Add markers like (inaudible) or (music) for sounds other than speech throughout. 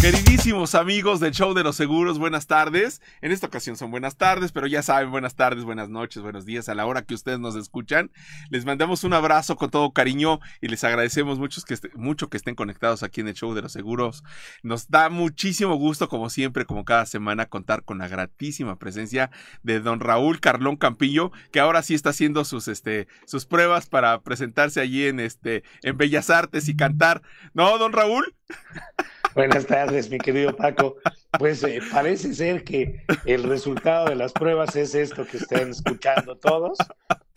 Queridísimos amigos del show de los seguros, buenas tardes. En esta ocasión son buenas tardes, pero ya saben, buenas tardes, buenas noches, buenos días a la hora que ustedes nos escuchan. Les mandamos un abrazo con todo cariño y les agradecemos mucho que, mucho que estén conectados aquí en el show de los seguros. Nos da muchísimo gusto, como siempre, como cada semana, contar con la gratísima presencia de don Raúl Carlón Campillo, que ahora sí está haciendo sus, este, sus pruebas para presentarse allí en, este, en Bellas Artes y cantar. ¿No, don Raúl? (laughs) Buenas tardes, mi querido Paco. Pues eh, parece ser que el resultado de las pruebas es esto que estén escuchando todos.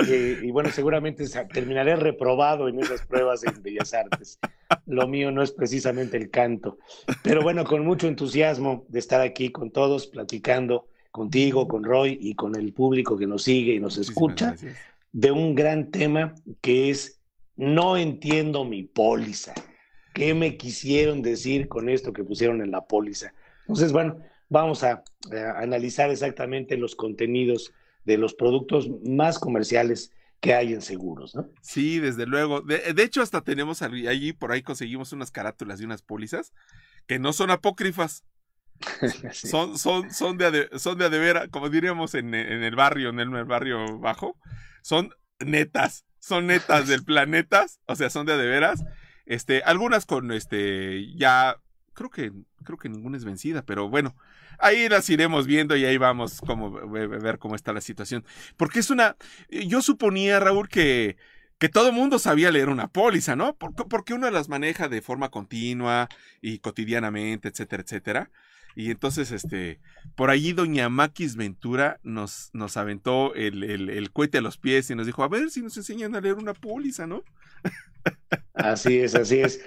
Eh, y bueno, seguramente terminaré reprobado en esas pruebas en Bellas Artes. Lo mío no es precisamente el canto. Pero bueno, con mucho entusiasmo de estar aquí con todos, platicando contigo, con Roy y con el público que nos sigue y nos escucha, de un gran tema que es No entiendo mi póliza qué me quisieron decir con esto que pusieron en la póliza. Entonces, bueno, vamos a, analizar exactamente los contenidos de los productos más comerciales que hay en seguros, ¿no? Sí, desde luego. De, hecho, hasta tenemos allí, por ahí conseguimos unas carátulas y unas pólizas que no son apócrifas. (laughs) Son, son, son de, son de adevera, como diríamos en, en el barrio, en el, barrio bajo, son netas, son netas del (laughs) planeta, o sea, son de adeveras este, algunas con este, ya, creo que, creo que ninguna es vencida, pero bueno, ahí las iremos viendo y ahí vamos como ver cómo está la situación. Porque es una, yo suponía, Raúl, que, que todo mundo sabía leer una póliza, ¿no? Porque uno las maneja de forma continua y cotidianamente, etcétera, etcétera. Y entonces, este, por allí doña Maquis Ventura nos, nos aventó el, el, el, cohete a los pies y nos dijo, a ver si nos enseñan a leer una póliza, ¿no? Así es, así es.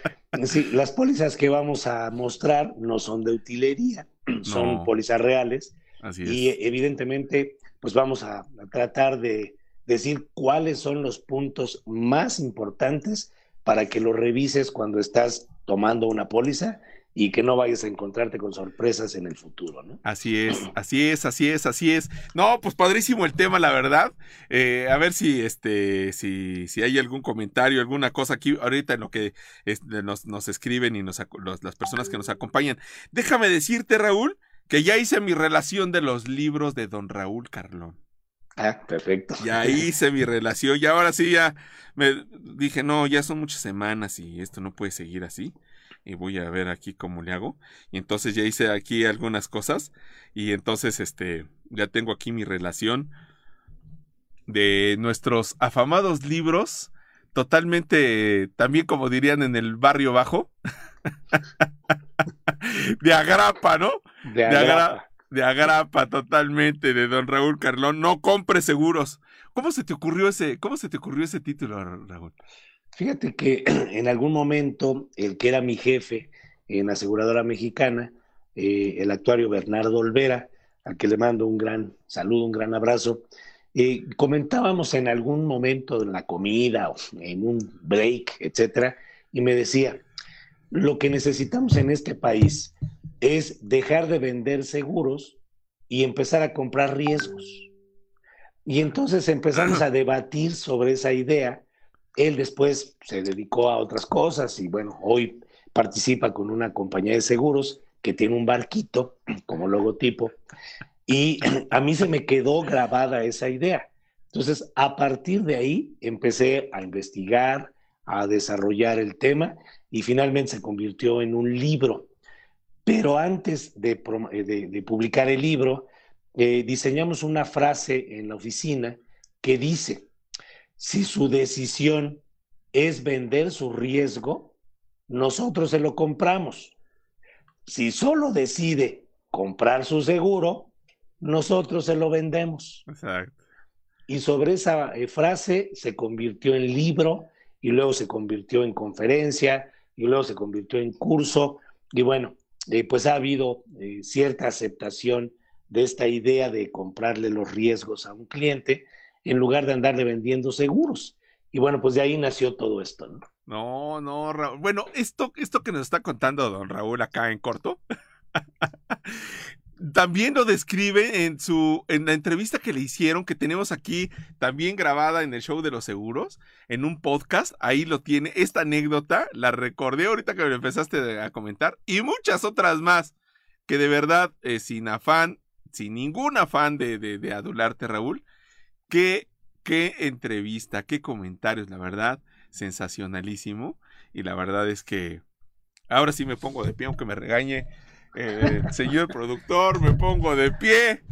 Sí, las pólizas que vamos a mostrar no son de utilería, (clears throat) son pólizas reales. Así es. Y evidentemente, pues vamos a, a tratar de decir cuáles son los puntos más importantes para que lo revises cuando estás tomando una póliza y que no vayas a encontrarte con sorpresas en el futuro, ¿no? Así es, así es, así es, así es. No, pues padrísimo el tema, la verdad. Eh, a ver si, este, si, si hay algún comentario, alguna cosa aquí ahorita en lo que este, nos, nos, escriben y nos, las personas que nos acompañan. Déjame decirte, Raúl, que ya hice mi relación de los libros de don Raúl Carlón. Ah, perfecto. Ya hice mi relación y ahora sí ya me dije, no, ya son muchas semanas y esto no puede seguir así y voy a ver aquí cómo le hago. Y entonces ya hice aquí algunas cosas y entonces este ya tengo aquí mi relación de nuestros afamados libros totalmente también como dirían en el barrio bajo (laughs) de agrapa, ¿no? De agrapa. De, agrapa totalmente de Don Raúl Carlón, no compre seguros. ¿Cómo se te ocurrió ese cómo se te ocurrió ese título, Raúl? Fíjate que (clears throat) en algún momento el que era mi jefe en aseguradora mexicana, eh, el actuario Bernardo Olvera, al que le mando un gran saludo, un gran abrazo, eh, comentábamos en algún momento en la comida o en un break, etcétera, y me decía, lo que necesitamos en este país es dejar de vender seguros y empezar a comprar riesgos. Y entonces empezamos (clears throat) a debatir sobre esa idea él después se dedicó a otras cosas y bueno, hoy participa con una compañía de seguros que tiene un barquito como logotipo y (clears throat) a mí se me quedó grabada esa idea. Entonces, a partir de ahí empecé a investigar, a desarrollar el tema y finalmente se convirtió en un libro. Pero antes de, eh, publicar el libro, eh, diseñamos una frase en la oficina que dice, si su decisión es vender su riesgo, nosotros se lo compramos. Si solo decide comprar su seguro, nosotros se lo vendemos. Exacto. Y sobre esa eh, frase se convirtió en libro y luego se convirtió en conferencia y luego se convirtió en curso. Y bueno, eh, pues ha habido eh, cierta aceptación de esta idea de comprarle los riesgos a un cliente en lugar de andarle vendiendo seguros. Y bueno, pues de ahí nació todo esto, ¿no? No, no, Raúl. Bueno, esto, esto que nos está contando don Raúl acá en corto, (laughs) también lo describe en su en la entrevista que le hicieron que tenemos aquí también grabada en el show de los seguros en un podcast ahí lo tiene esta anécdota la recordé ahorita que me empezaste a comentar y muchas otras más que de verdad eh, sin afán sin ningún afán de, de, de adularte Raúl qué qué entrevista qué comentarios la verdad sensacionalísimo y la verdad es que ahora sí me pongo de pie aunque me regañe eh, señor productor, me pongo de pie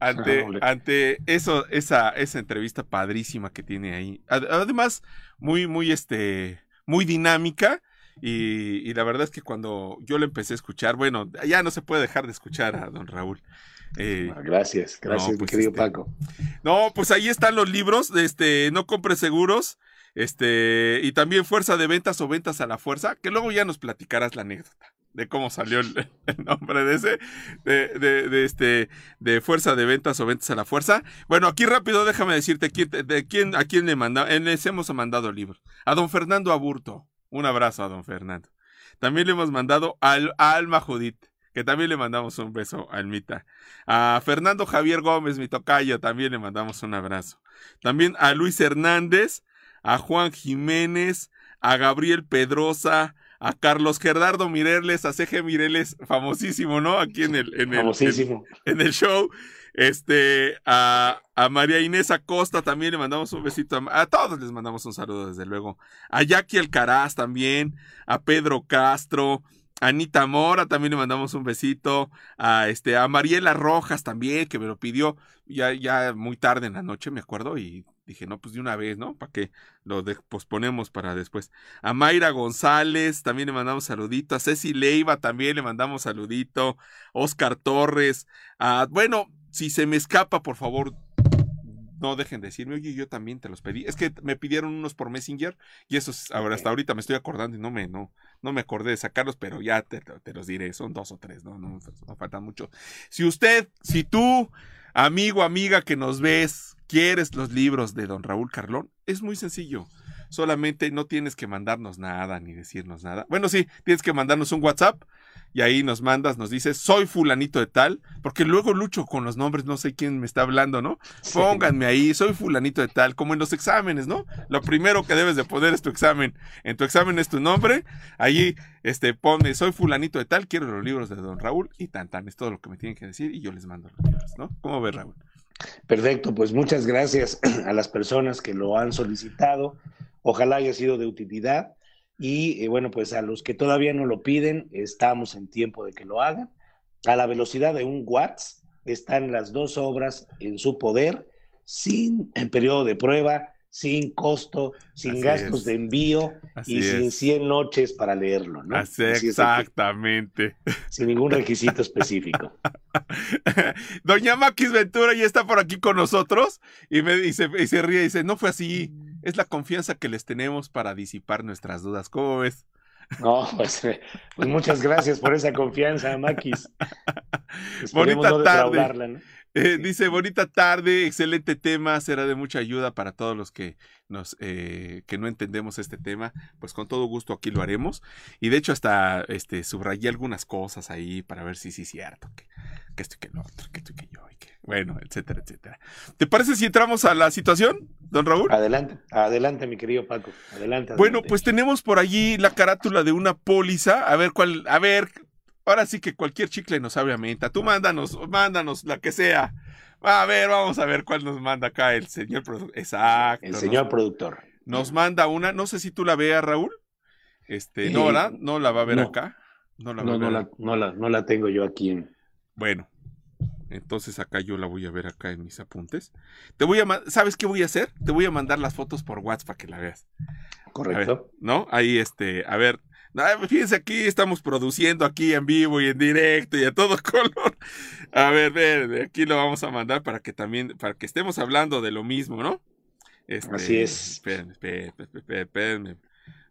ante, (laughs) ante eso, esa, esa entrevista padrísima que tiene ahí. Además, muy, muy, este, muy dinámica. Y, la verdad es que cuando yo lo empecé a escuchar, bueno, ya no se puede dejar de escuchar a don Raúl. Eh, ah, gracias, gracias, mi pues, querido este, Paco. No, pues ahí están los libros, este, no compre seguros, este, y también fuerza de ventas o ventas a la fuerza, que luego ya nos platicarás la anécdota de cómo salió el, (laughs) nombre de ese, de, de, este, de fuerza de ventas o ventas a la fuerza. Bueno, aquí rápido déjame decirte quién, de quién, a quién le manda, les hemos mandado libros. A don Fernando Aburto. Un abrazo a don Fernando. También le hemos mandado al, a Alma Judith, que también le mandamos un beso a Almita. A Fernando Javier Gómez, mi tocayo, también le mandamos un abrazo. También a Luis Hernández, a Juan Jiménez, a Gabriel Pedrosa, a Carlos Gerardo Mireles, a CG Mireles, famosísimo, ¿no? Aquí en el, en el, En, el show. Este, a, a, María Inés Acosta también le mandamos un besito. A, todos les mandamos un saludo, desde luego. A Jackie Alcaraz también. A Pedro Castro. Anita Mora también le mandamos un besito. A este, a Mariela Rojas también, que me lo pidió ya, ya muy tarde en la noche, me acuerdo, y dije, no, pues de una vez, ¿no? ¿Para qué lo posponemos para después? A Mayra González también le mandamos saludito. A Ceci Leiva también le mandamos saludito. Oscar Torres. Bueno, si se me escapa, por favor, no dejen de decirme, oye, yo también te los pedí. Es que me pidieron unos por Messenger y eso ahora hasta ahorita me estoy acordando y no me, no, no me acordé de sacarlos, pero ya te, te los diré. Son dos o tres, no, no, no faltan mucho. Si usted, si tú, amigo, amiga que nos ves, ¿Quieres los libros de don Raúl Carlón? Es muy sencillo. Solamente no tienes que mandarnos nada ni decirnos nada. Bueno, sí, tienes que mandarnos un WhatsApp y ahí nos mandas, nos dices, soy fulanito de tal, porque luego lucho con los nombres, no sé quién me está hablando, ¿no? Pónganme ahí, soy fulanito de tal, como en los exámenes, ¿no? Lo primero que debes de poner es tu examen. En tu examen es tu nombre, ahí este, pone, soy fulanito de tal, quiero los libros de don Raúl y tan tan, es todo lo que me tienen que decir y yo les mando los libros, ¿no? ¿Cómo ves, Raúl? Perfecto, pues muchas gracias a las personas que lo han solicitado. Ojalá haya sido de utilidad. Y eh, bueno, pues a los que todavía no lo piden, estamos en tiempo de que lo hagan. A la velocidad de un watts están las dos obras en su poder, sin en periodo de prueba, sin costo, sin gastos de envío y sin 100 noches para leerlo, ¿no? Así, exactamente. sin ningún (laughs) requisito específico. (laughs) Doña Maquis Ventura ya está por aquí con nosotros y me dice y se ríe y dice, "No fue así, es la confianza que les tenemos para disipar nuestras dudas." ¿Cómo ves? No, pues, pues muchas gracias por esa confianza, Maquis. (laughs) Bonita tarde. ¿no? Eh, dice, bonita tarde, excelente tema, será de mucha ayuda para todos los que nos eh, que no entendemos este tema, pues con todo gusto aquí lo haremos. Y de hecho hasta este subrayé algunas cosas ahí para ver si sí es cierto, que, que esto y que lo otro, que esto y que yo, y que, bueno, etcétera, etcétera. ¿Te parece si entramos a la situación, don Raúl? Adelante, adelante, mi querido Paco, adelante. Bueno, pues tenemos por allí la carátula de una póliza, a ver cuál, a ver, Ahora sí que cualquier chicle nos abre a menta. Tú mándanos, mándanos la que sea. A ver, vamos a ver cuál nos manda acá el señor productor. Exacto. El señor productor. Nos manda una, no sé si tú la veas, Raúl. Este, no, ¿verdad? No la va a ver acá. No la no, no, La, no, la, no la tengo yo aquí. En... Bueno, entonces acá yo la voy a ver acá en mis apuntes. Te voy a, ¿sabes qué voy a hacer? Te voy a mandar las fotos por WhatsApp para que la veas. Correcto. ¿No? Ahí, este, a ver, fíjense aquí, estamos produciendo aquí en vivo y en directo y a todo (laughs) color. A ver, ver, aquí lo vamos a mandar para que también, para que estemos hablando de lo mismo, ¿no? Este, Así es. Espérenme, espérenme, espérenme,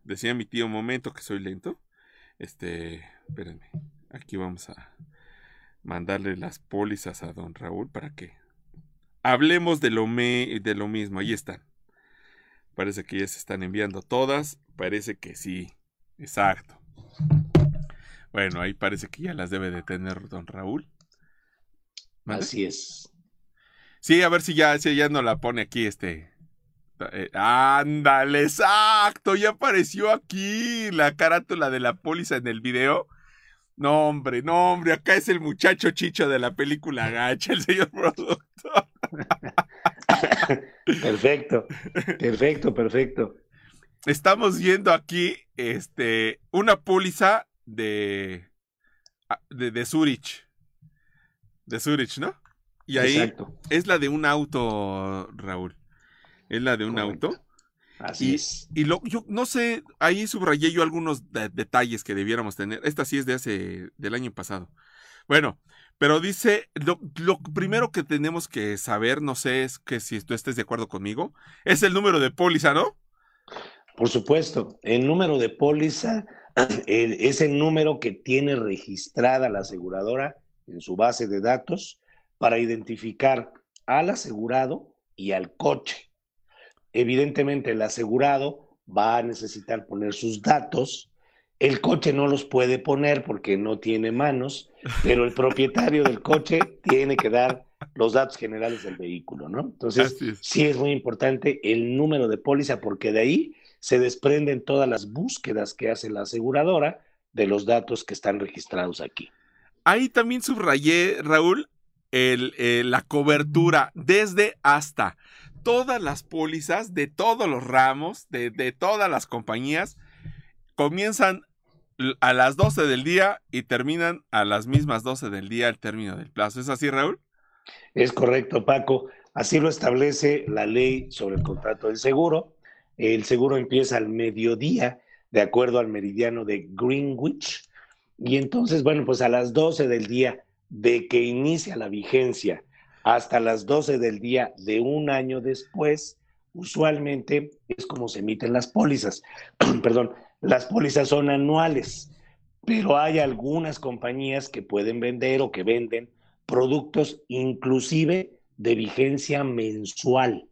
Decía mi tío un momento que soy lento. Este, espérenme. Aquí vamos a mandarle las pólizas a don Raúl para que hablemos de lo, me, de lo mismo. Ahí están. Parece que ya se están enviando todas. Parece que sí. Exacto. Bueno, ahí parece que ya las debe de tener don Raúl. Así es. Sí, a ver si ya, si ya no la pone aquí este. Eh, ándale, exacto, ya apareció aquí la carátula de la póliza en el video. No, hombre, no, hombre, acá es el muchacho chicho de la película gacha, el señor productor. (laughs) perfecto, perfecto, perfecto. Estamos viendo aquí este, una póliza de, ah, de, de Zurich. De Zurich, ¿no? Y ahí es la de un auto, Raúl. Es la de un auto. Así y, es. Y lo, yo no sé, ahí subrayé yo algunos detalles que debiéramos tener. Esta sí es de hace, del año pasado. Bueno, pero dice, lo, lo, primero que tenemos que saber, no sé, es que si tú estés de acuerdo conmigo, es el número de póliza, ¿no? Por supuesto, el número de póliza (clears throat) es el número que tiene registrada la aseguradora en su base de datos para identificar al asegurado y al coche. Evidentemente el asegurado va a necesitar poner sus datos, el coche no los puede poner porque no tiene manos, pero el propietario del coche tiene que dar los datos generales del vehículo, ¿no? Entonces, sí es muy importante el número de póliza porque de ahí se desprenden todas las búsquedas que hace la aseguradora de los datos que están registrados aquí. Ahí también subrayé, Raúl, el, eh, la cobertura desde hasta todas las pólizas de todos los ramos, de, de, todas las compañías, comienzan a las 12 del día y terminan a las mismas 12 del día al término del plazo. ¿Es así, Raúl? Es correcto, Paco. Así lo establece la ley sobre el contrato del seguro. El seguro empieza al mediodía, de acuerdo al meridiano de Greenwich. Y entonces, bueno, pues a las 12 del día de que inicia la vigencia hasta las 12 del día de un año después, usualmente es como se emiten las pólizas. (clears throat) Perdón, las pólizas son anuales, pero hay algunas compañías que pueden vender o que venden productos inclusive de vigencia mensual.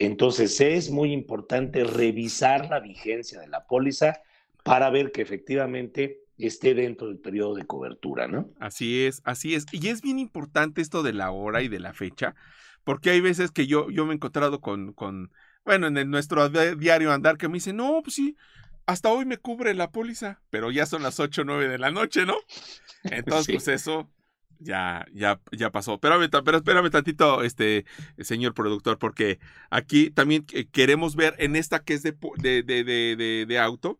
Entonces es muy importante revisar la vigencia de la póliza para ver que efectivamente esté dentro del periodo de cobertura, ¿no? Así es, así es. Y es bien importante esto de la hora y de la fecha, porque hay veces que yo, yo me he encontrado con, con, bueno, en el, nuestro diario andar que me dice, no, pues sí, hasta hoy me cubre la póliza, pero ya son las 8 o 9 de la noche, ¿no? Entonces, sí. pues eso ya, ya, ya pasó. Pero, espérame tantito, este señor productor, porque aquí también queremos ver en esta que es de, de, de, de, de auto,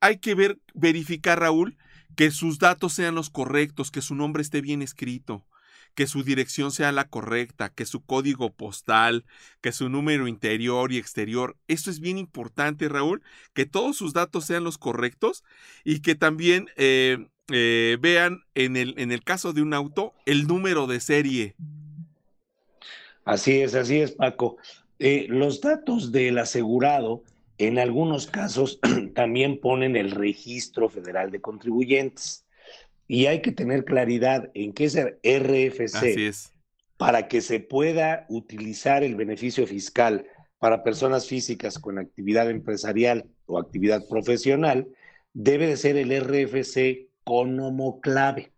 hay que ver, verificar, Raúl, que sus datos sean los correctos, que su nombre esté bien escrito, que su dirección sea la correcta, que su código postal, que su número interior y exterior. Esto es bien importante, Raúl, que todos sus datos sean los correctos y que también eh, eh, vean en el, en el caso de un auto el número de serie. Así es, así es, Paco. Eh, los datos del asegurado en algunos casos (clears throat) también ponen el registro federal de contribuyentes. Y hay que tener claridad en qué es el RFC es. para que se pueda utilizar el beneficio fiscal para personas físicas con actividad empresarial o actividad profesional, debe de ser el RFC con homoclave.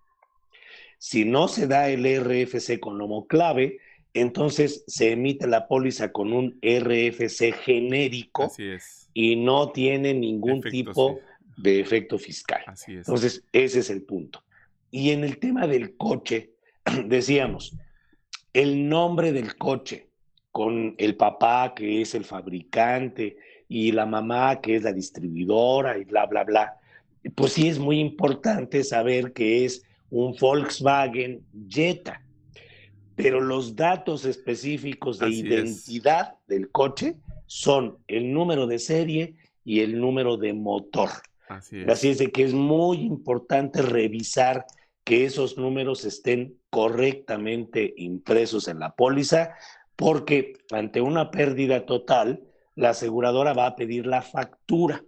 Si no se da el RFC con homoclave, entonces se emite la póliza con un RFC genérico es. y no tiene ningún tipo sí. De efecto fiscal. Así es. Entonces, ese es el punto. Y en el tema del coche, (clears throat) decíamos, el nombre del coche, con el papá que es el fabricante y la mamá que es la distribuidora y bla, bla, bla, pues sí es muy importante saber que es un Volkswagen Jetta pero los datos específicos de Así identidad es. del coche son el número de serie y el número de motor. Así es. Así es de que es muy importante revisar que esos números estén correctamente impresos en la póliza, porque ante una pérdida total, la aseguradora va a pedir la factura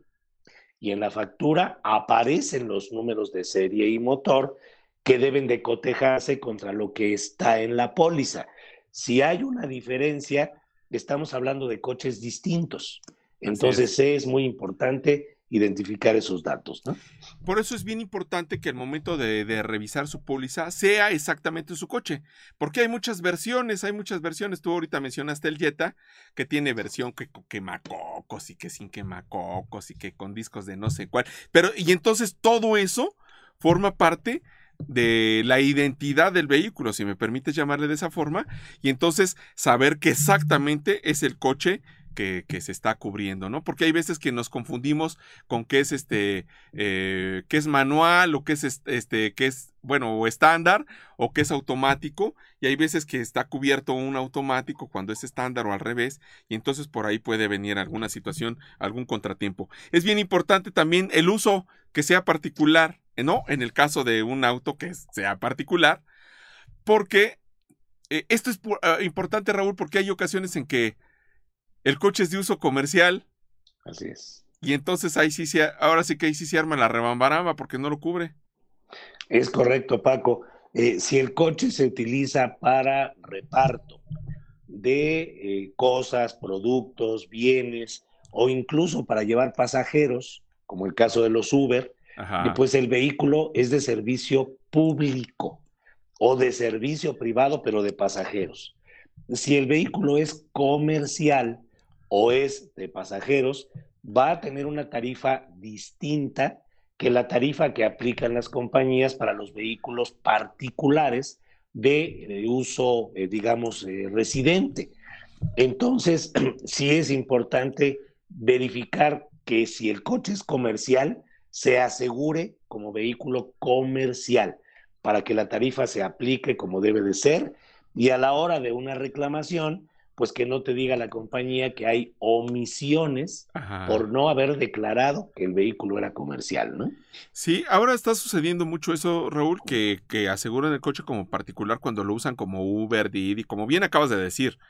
y en la factura aparecen los números de serie y motor que deben de cotejarse contra lo que está en la póliza. Si hay una diferencia, estamos hablando de coches distintos. Entonces es. es muy importante identificar esos datos. ¿no? Por eso es bien importante que al momento de, revisar su póliza sea exactamente su coche, porque hay muchas versiones, hay muchas versiones. Tú ahorita mencionaste el Jetta, que tiene versión que quemacocos y que sin quemacocos y que con discos de no sé cuál. Pero, y entonces todo eso forma parte de la identidad del vehículo, si me permites llamarle de esa forma, y entonces saber que exactamente es el coche que, se está cubriendo, ¿no? Porque hay veces que nos confundimos con qué es este, eh, qué es manual o qué es este, qué es, bueno, o estándar o qué es automático, y hay veces que está cubierto un automático cuando es estándar o al revés, y entonces por ahí puede venir alguna situación, algún contratiempo. Es bien importante también el uso que sea particular, ¿no? En el caso de un auto que sea particular, porque eh, esto es ah, importante, Raúl, porque hay ocasiones en que el coche es de uso comercial. Así es. Y entonces ahí sí se, ahora sí que ahí sí se arma la rebambaramba porque no lo cubre. Es correcto, Paco. Eh, si el coche se utiliza para reparto de eh, cosas, productos, bienes o incluso para llevar pasajeros, como el caso de los Uber, pues el vehículo es de servicio público o de servicio privado, pero de pasajeros. Si el vehículo es comercial, o es de pasajeros, va a tener una tarifa distinta que la tarifa que aplican las compañías para los vehículos particulares de, uso, eh, digamos, eh, residente. Entonces, (clears throat) sí es importante verificar que si el coche es comercial, se asegure como vehículo comercial para que la tarifa se aplique como debe de ser y a la hora de una reclamación, pues que no te diga la compañía que hay omisiones por no haber declarado que el vehículo era comercial, ¿no? Sí, ahora está sucediendo mucho eso, Raúl, que, que aseguran el coche como particular cuando lo usan como Uber, Didi, como bien acabas de decir.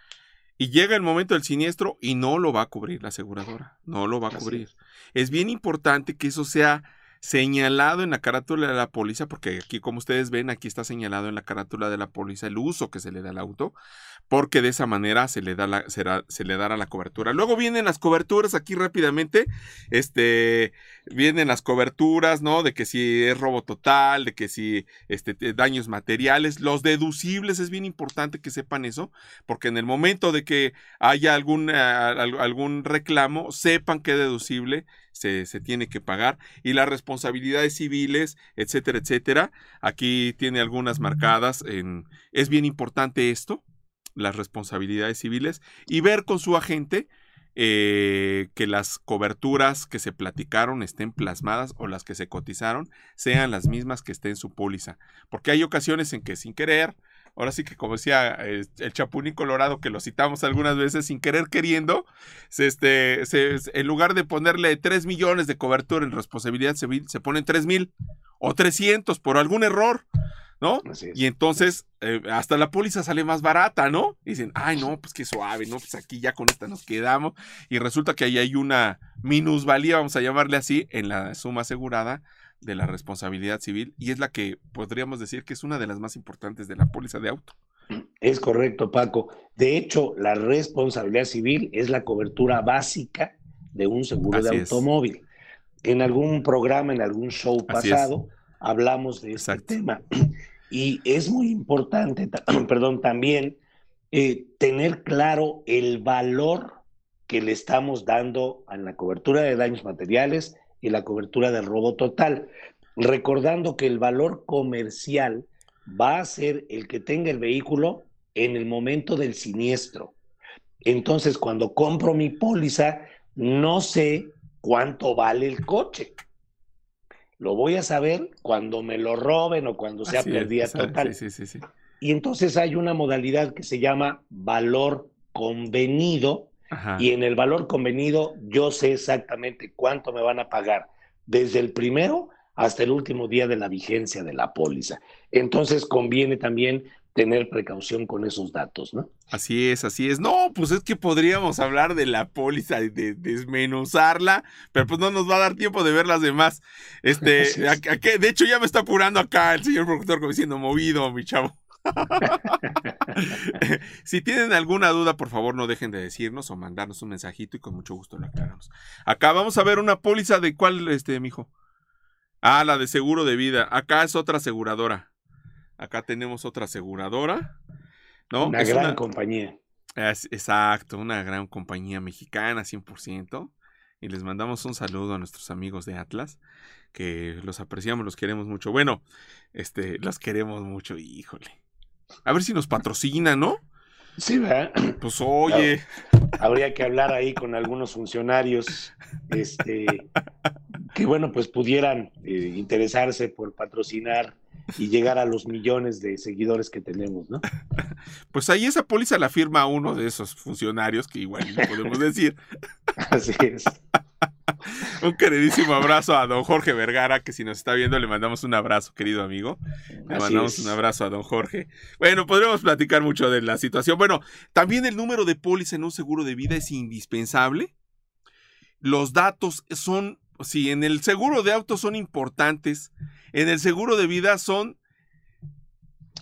Y llega el momento del siniestro y no lo va a cubrir la aseguradora, no lo va a cubrir. es bien importante que eso sea señalado en la carátula de la póliza, porque aquí como ustedes ven, aquí está señalado en la carátula de la póliza el uso que se le da al auto, porque de esa manera se le, da la, se le dará la cobertura. Luego vienen las coberturas aquí rápidamente, este, vienen las coberturas, ¿no? De que si es robo total, de que si este, daños materiales, los deducibles, es bien importante que sepan eso, porque en el momento de que haya algún, eh, algún reclamo, sepan que deducible se, se, tiene que pagar y las responsabilidades civiles, etcétera, etcétera. Aquí tiene algunas marcadas. En, es bien importante esto, las responsabilidades civiles y ver con su agente eh, que las coberturas que se platicaron estén plasmadas o las que se cotizaron sean las mismas que estén en su póliza. Porque hay ocasiones en que sin querer ahora sí que como decía el, Chapunín Colorado, que lo citamos algunas veces sin querer queriendo, este, en lugar de ponerle 3 millones de cobertura en responsabilidad civil, se ponen 3 mil o 300 por algún error. ¿No? Y entonces eh, hasta la póliza sale más barata, ¿no? Y dicen, ay, no, pues qué suave, ¿no? Pues aquí ya con esta nos quedamos. Y resulta que ahí hay una minusvalía, vamos a llamarle así, en la suma asegurada de la responsabilidad civil y es la que podríamos decir que es una de las más importantes de la póliza de auto. Es correcto, Paco. De hecho, la responsabilidad civil es la cobertura básica de un seguro de automóvil. En algún programa, en algún show pasado, hablamos de este tema. Y es muy importante, (clears throat) perdón, también eh, tener claro el valor que le estamos dando a la cobertura de daños materiales y la cobertura del robo total, recordando que el valor comercial va a ser el que tenga el vehículo en el momento del siniestro. Entonces, cuando compro mi póliza, no sé cuánto vale el coche. Lo voy a saber cuando me lo roben o cuando sea pérdida total. Sí, sí, sí, y entonces hay una modalidad que se llama valor convenido, y en el valor convenido yo sé exactamente cuánto me van a pagar desde el primero hasta el último día de la vigencia de la póliza. Entonces conviene también tener precaución con esos datos, ¿no? Así es, así es. No, pues es que podríamos hablar de la póliza y de desmenuzarla, pero pues no nos va a dar tiempo de ver las demás. Este, (laughs) de hecho ya me está apurando acá el señor productor como diciendo movido, mi chavo. (laughs) si tienen alguna duda, por favor no dejen de decirnos o mandarnos un mensajito y con mucho gusto lo aclaramos. Acá vamos a ver una póliza de cuál, este, mijo. Ah, la de seguro de vida. Acá es otra aseguradora. Acá tenemos otra aseguradora. ¿no? Una gran compañía. exacto, una gran compañía mexicana, 100%. Y les mandamos un saludo a nuestros amigos de Atlas, que los apreciamos, los queremos mucho. Bueno, este, los queremos mucho, híjole. A ver si nos patrocina, ¿no? Sí, ¿verdad? Pues oye. Habría que hablar ahí con algunos funcionarios, este, que bueno, pues pudieran eh, interesarse por patrocinar y llegar a los millones de seguidores que tenemos, ¿no? (laughs) Pues ahí esa póliza la firma uno de esos funcionarios que igual podemos decir. (laughs) Así es. (laughs) un queridísimo abrazo a don Jorge Vergara, que si nos está viendo le mandamos un abrazo, querido amigo. Le mandamos un abrazo a don Jorge. Bueno, podríamos platicar mucho de la situación. Bueno, también el número de póliza en un seguro de vida es indispensable. Los datos son, si en el seguro de auto son importantes, en el seguro de vida son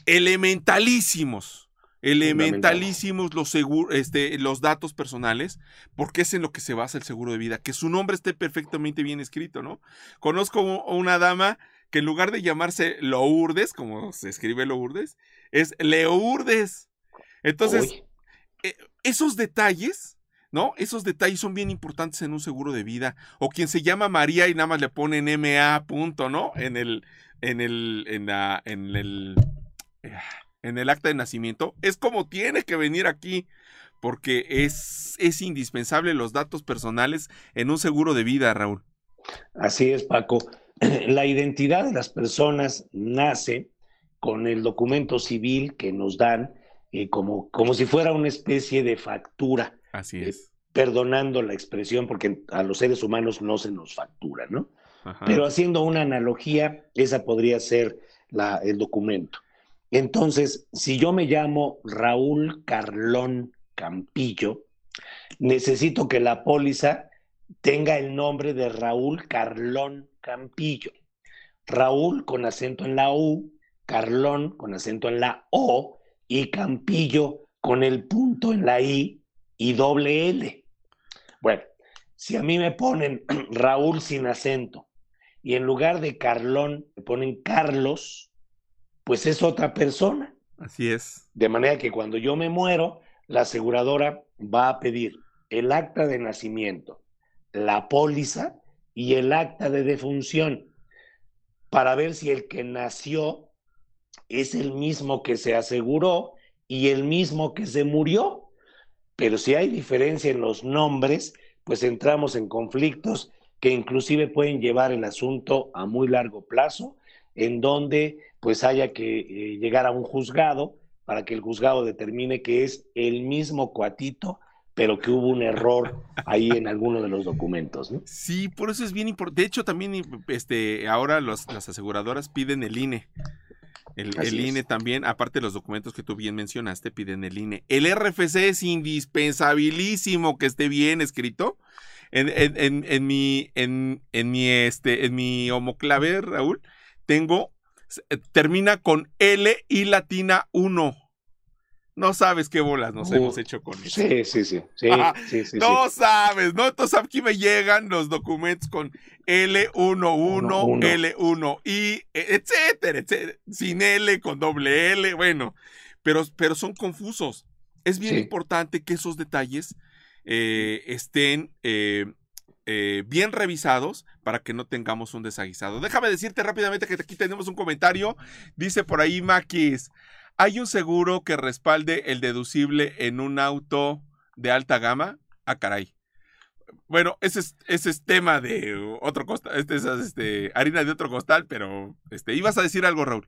elementalísimos elementalísimos los, este, los datos personales, porque es en lo que se basa el seguro de vida, que su nombre esté perfectamente bien escrito, ¿no? Conozco una dama que en lugar de llamarse Lourdes, como se escribe Lourdes, es Leurdes. Entonces, eh, esos detalles, ¿no? Esos detalles son bien importantes en un seguro de vida. O quien se llama María y nada más le ponen MA punto, ¿no? En el, en el, en la, en el... En el acta de nacimiento, es como tiene que venir aquí, porque es, es indispensable los datos personales en un seguro de vida, Raúl. Así es, Paco. (clears throat) La identidad de las personas nace con el documento civil que nos dan eh, como, como si fuera una especie de factura. Así eh, es. perdonando la expresión, porque a los seres humanos no se nos factura, ¿no? Pero haciendo una analogía, esa podría ser la, el documento. Entonces, si yo me llamo Raúl Carlón Campillo, necesito que la póliza tenga el nombre de Raúl Carlón Campillo. Raúl con acento en la U, Carlón con acento en la O y Campillo con el punto en la I y doble L. Bueno, si a mí me ponen (clears throat) Raúl sin acento y en lugar de Carlón me ponen Carlos, pues es otra persona. Así es. De manera que cuando yo me muero, la aseguradora va a pedir el acta de nacimiento, la póliza y el acta de defunción para ver si el que nació es el mismo que se aseguró y el mismo que se murió. Pero si hay diferencia en los nombres, pues entramos en conflictos que inclusive pueden llevar el asunto a muy largo plazo, en donde pues haya que eh, llegar a un juzgado para que el juzgado determine que es el mismo cuatito, pero que hubo un error ahí en alguno de los documentos. Sí, por eso es bien importante. De hecho, también este, ahora las aseguradoras piden el INE. El, el INE también, aparte de los documentos que tú bien mencionaste, piden el INE. El RFC es indispensabilísimo que esté bien escrito. En, en, en, mi, en, mi, este, en mi homoclave, Raúl, tengo termina con L y latina 1. No sabes qué bolas nos hemos hecho con eso. Sí, sí, sí. no sabes, ¿no? Entonces aquí me llegan los documentos con L11, L1I, etcétera, etcétera. Sin L, con doble L, bueno. Pero, pero son confusos. Es bien importante que esos detalles eh, estén eh, eh, bien revisados para que no tengamos un desaguisado. Déjame decirte rápidamente que aquí tenemos un comentario. Dice por ahí Maquis, ¿hay un seguro que respalde el deducible en un auto de alta gama? Ah, caray. Bueno, ese es, ese es tema de otro costal, este es este, harina de otro costal, pero este, ibas a decir algo, Raúl.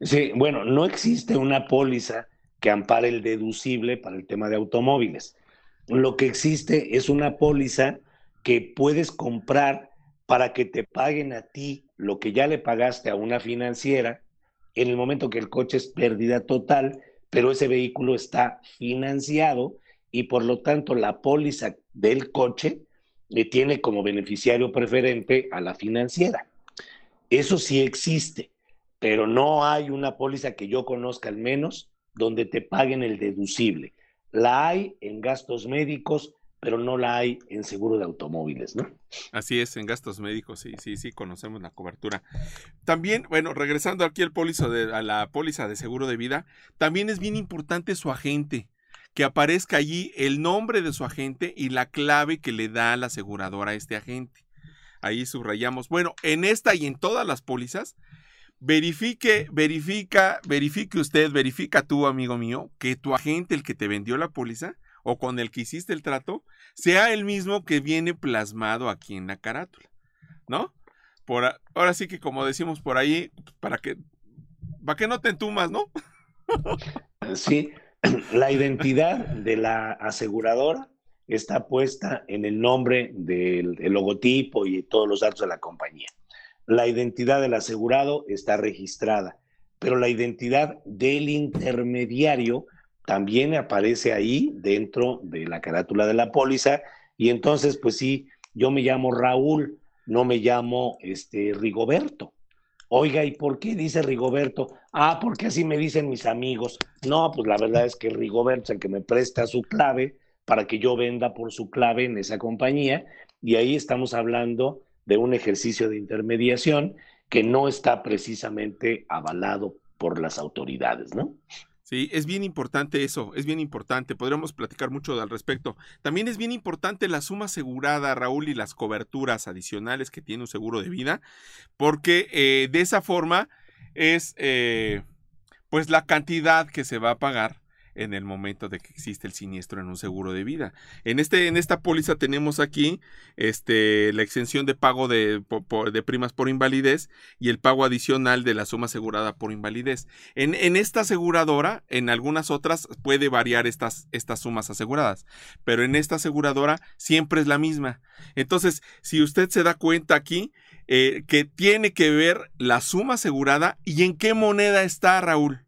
Sí, bueno, no existe una póliza que ampare el deducible para el tema de automóviles. Lo que existe es una póliza que puedes comprar para que te paguen a ti lo que ya le pagaste a una financiera en el momento que el coche es pérdida total, pero ese vehículo está financiado y por lo tanto la póliza del coche le tiene como beneficiario preferente a la financiera. Eso sí existe, pero no hay una póliza que yo conozca al menos donde te paguen el deducible. La hay en gastos médicos, pero no la hay en seguro de automóviles, ¿no? Así es, en gastos médicos, sí, sí, sí, conocemos la cobertura. También, bueno, regresando aquí al de, a la póliza de seguro de vida, también es bien importante su agente, que aparezca allí el nombre de su agente y la clave que le da la aseguradora a este agente. Ahí subrayamos. Bueno, en esta y en todas las pólizas, verifique, verifica, verifique usted, verifica tú, amigo mío, que tu agente, el que te vendió la póliza, o con el que hiciste el trato sea el mismo que viene plasmado aquí en la carátula, ¿no? Por, ahora sí que como decimos por ahí, para que, para que no te entumas, ¿no? (laughs) Sí, (clears throat) la identidad de la aseguradora está puesta en el nombre del, del logotipo y todos los datos de la compañía. La identidad del asegurado está registrada, pero la identidad del intermediario también aparece ahí dentro de la carátula de la póliza y entonces pues sí, yo me llamo Raúl, no me llamo este Rigoberto. Oiga, ¿y por qué dice Rigoberto? Ah, porque así me dicen mis amigos. No, pues la verdad es que Rigoberto es el que me presta su clave para que yo venda por su clave en esa compañía y ahí estamos hablando de un ejercicio de intermediación que no está precisamente avalado por las autoridades, ¿no? Sí, es bien importante eso, es bien importante. Podríamos platicar mucho al respecto. También es bien importante la suma asegurada, Raúl, y las coberturas adicionales que tiene un seguro de vida, porque eh, de esa forma es eh, pues la cantidad que se va a pagar en el momento de que existe el siniestro en un seguro de vida. En, este, en esta póliza tenemos aquí este, la exención de pago de, primas por invalidez y el pago adicional de la suma asegurada por invalidez. En, en esta aseguradora, en algunas otras puede variar estas, estas sumas aseguradas, pero en esta aseguradora siempre es la misma. Entonces, si usted se da cuenta aquí, eh, que tiene que ver la suma asegurada y en qué moneda está, Raúl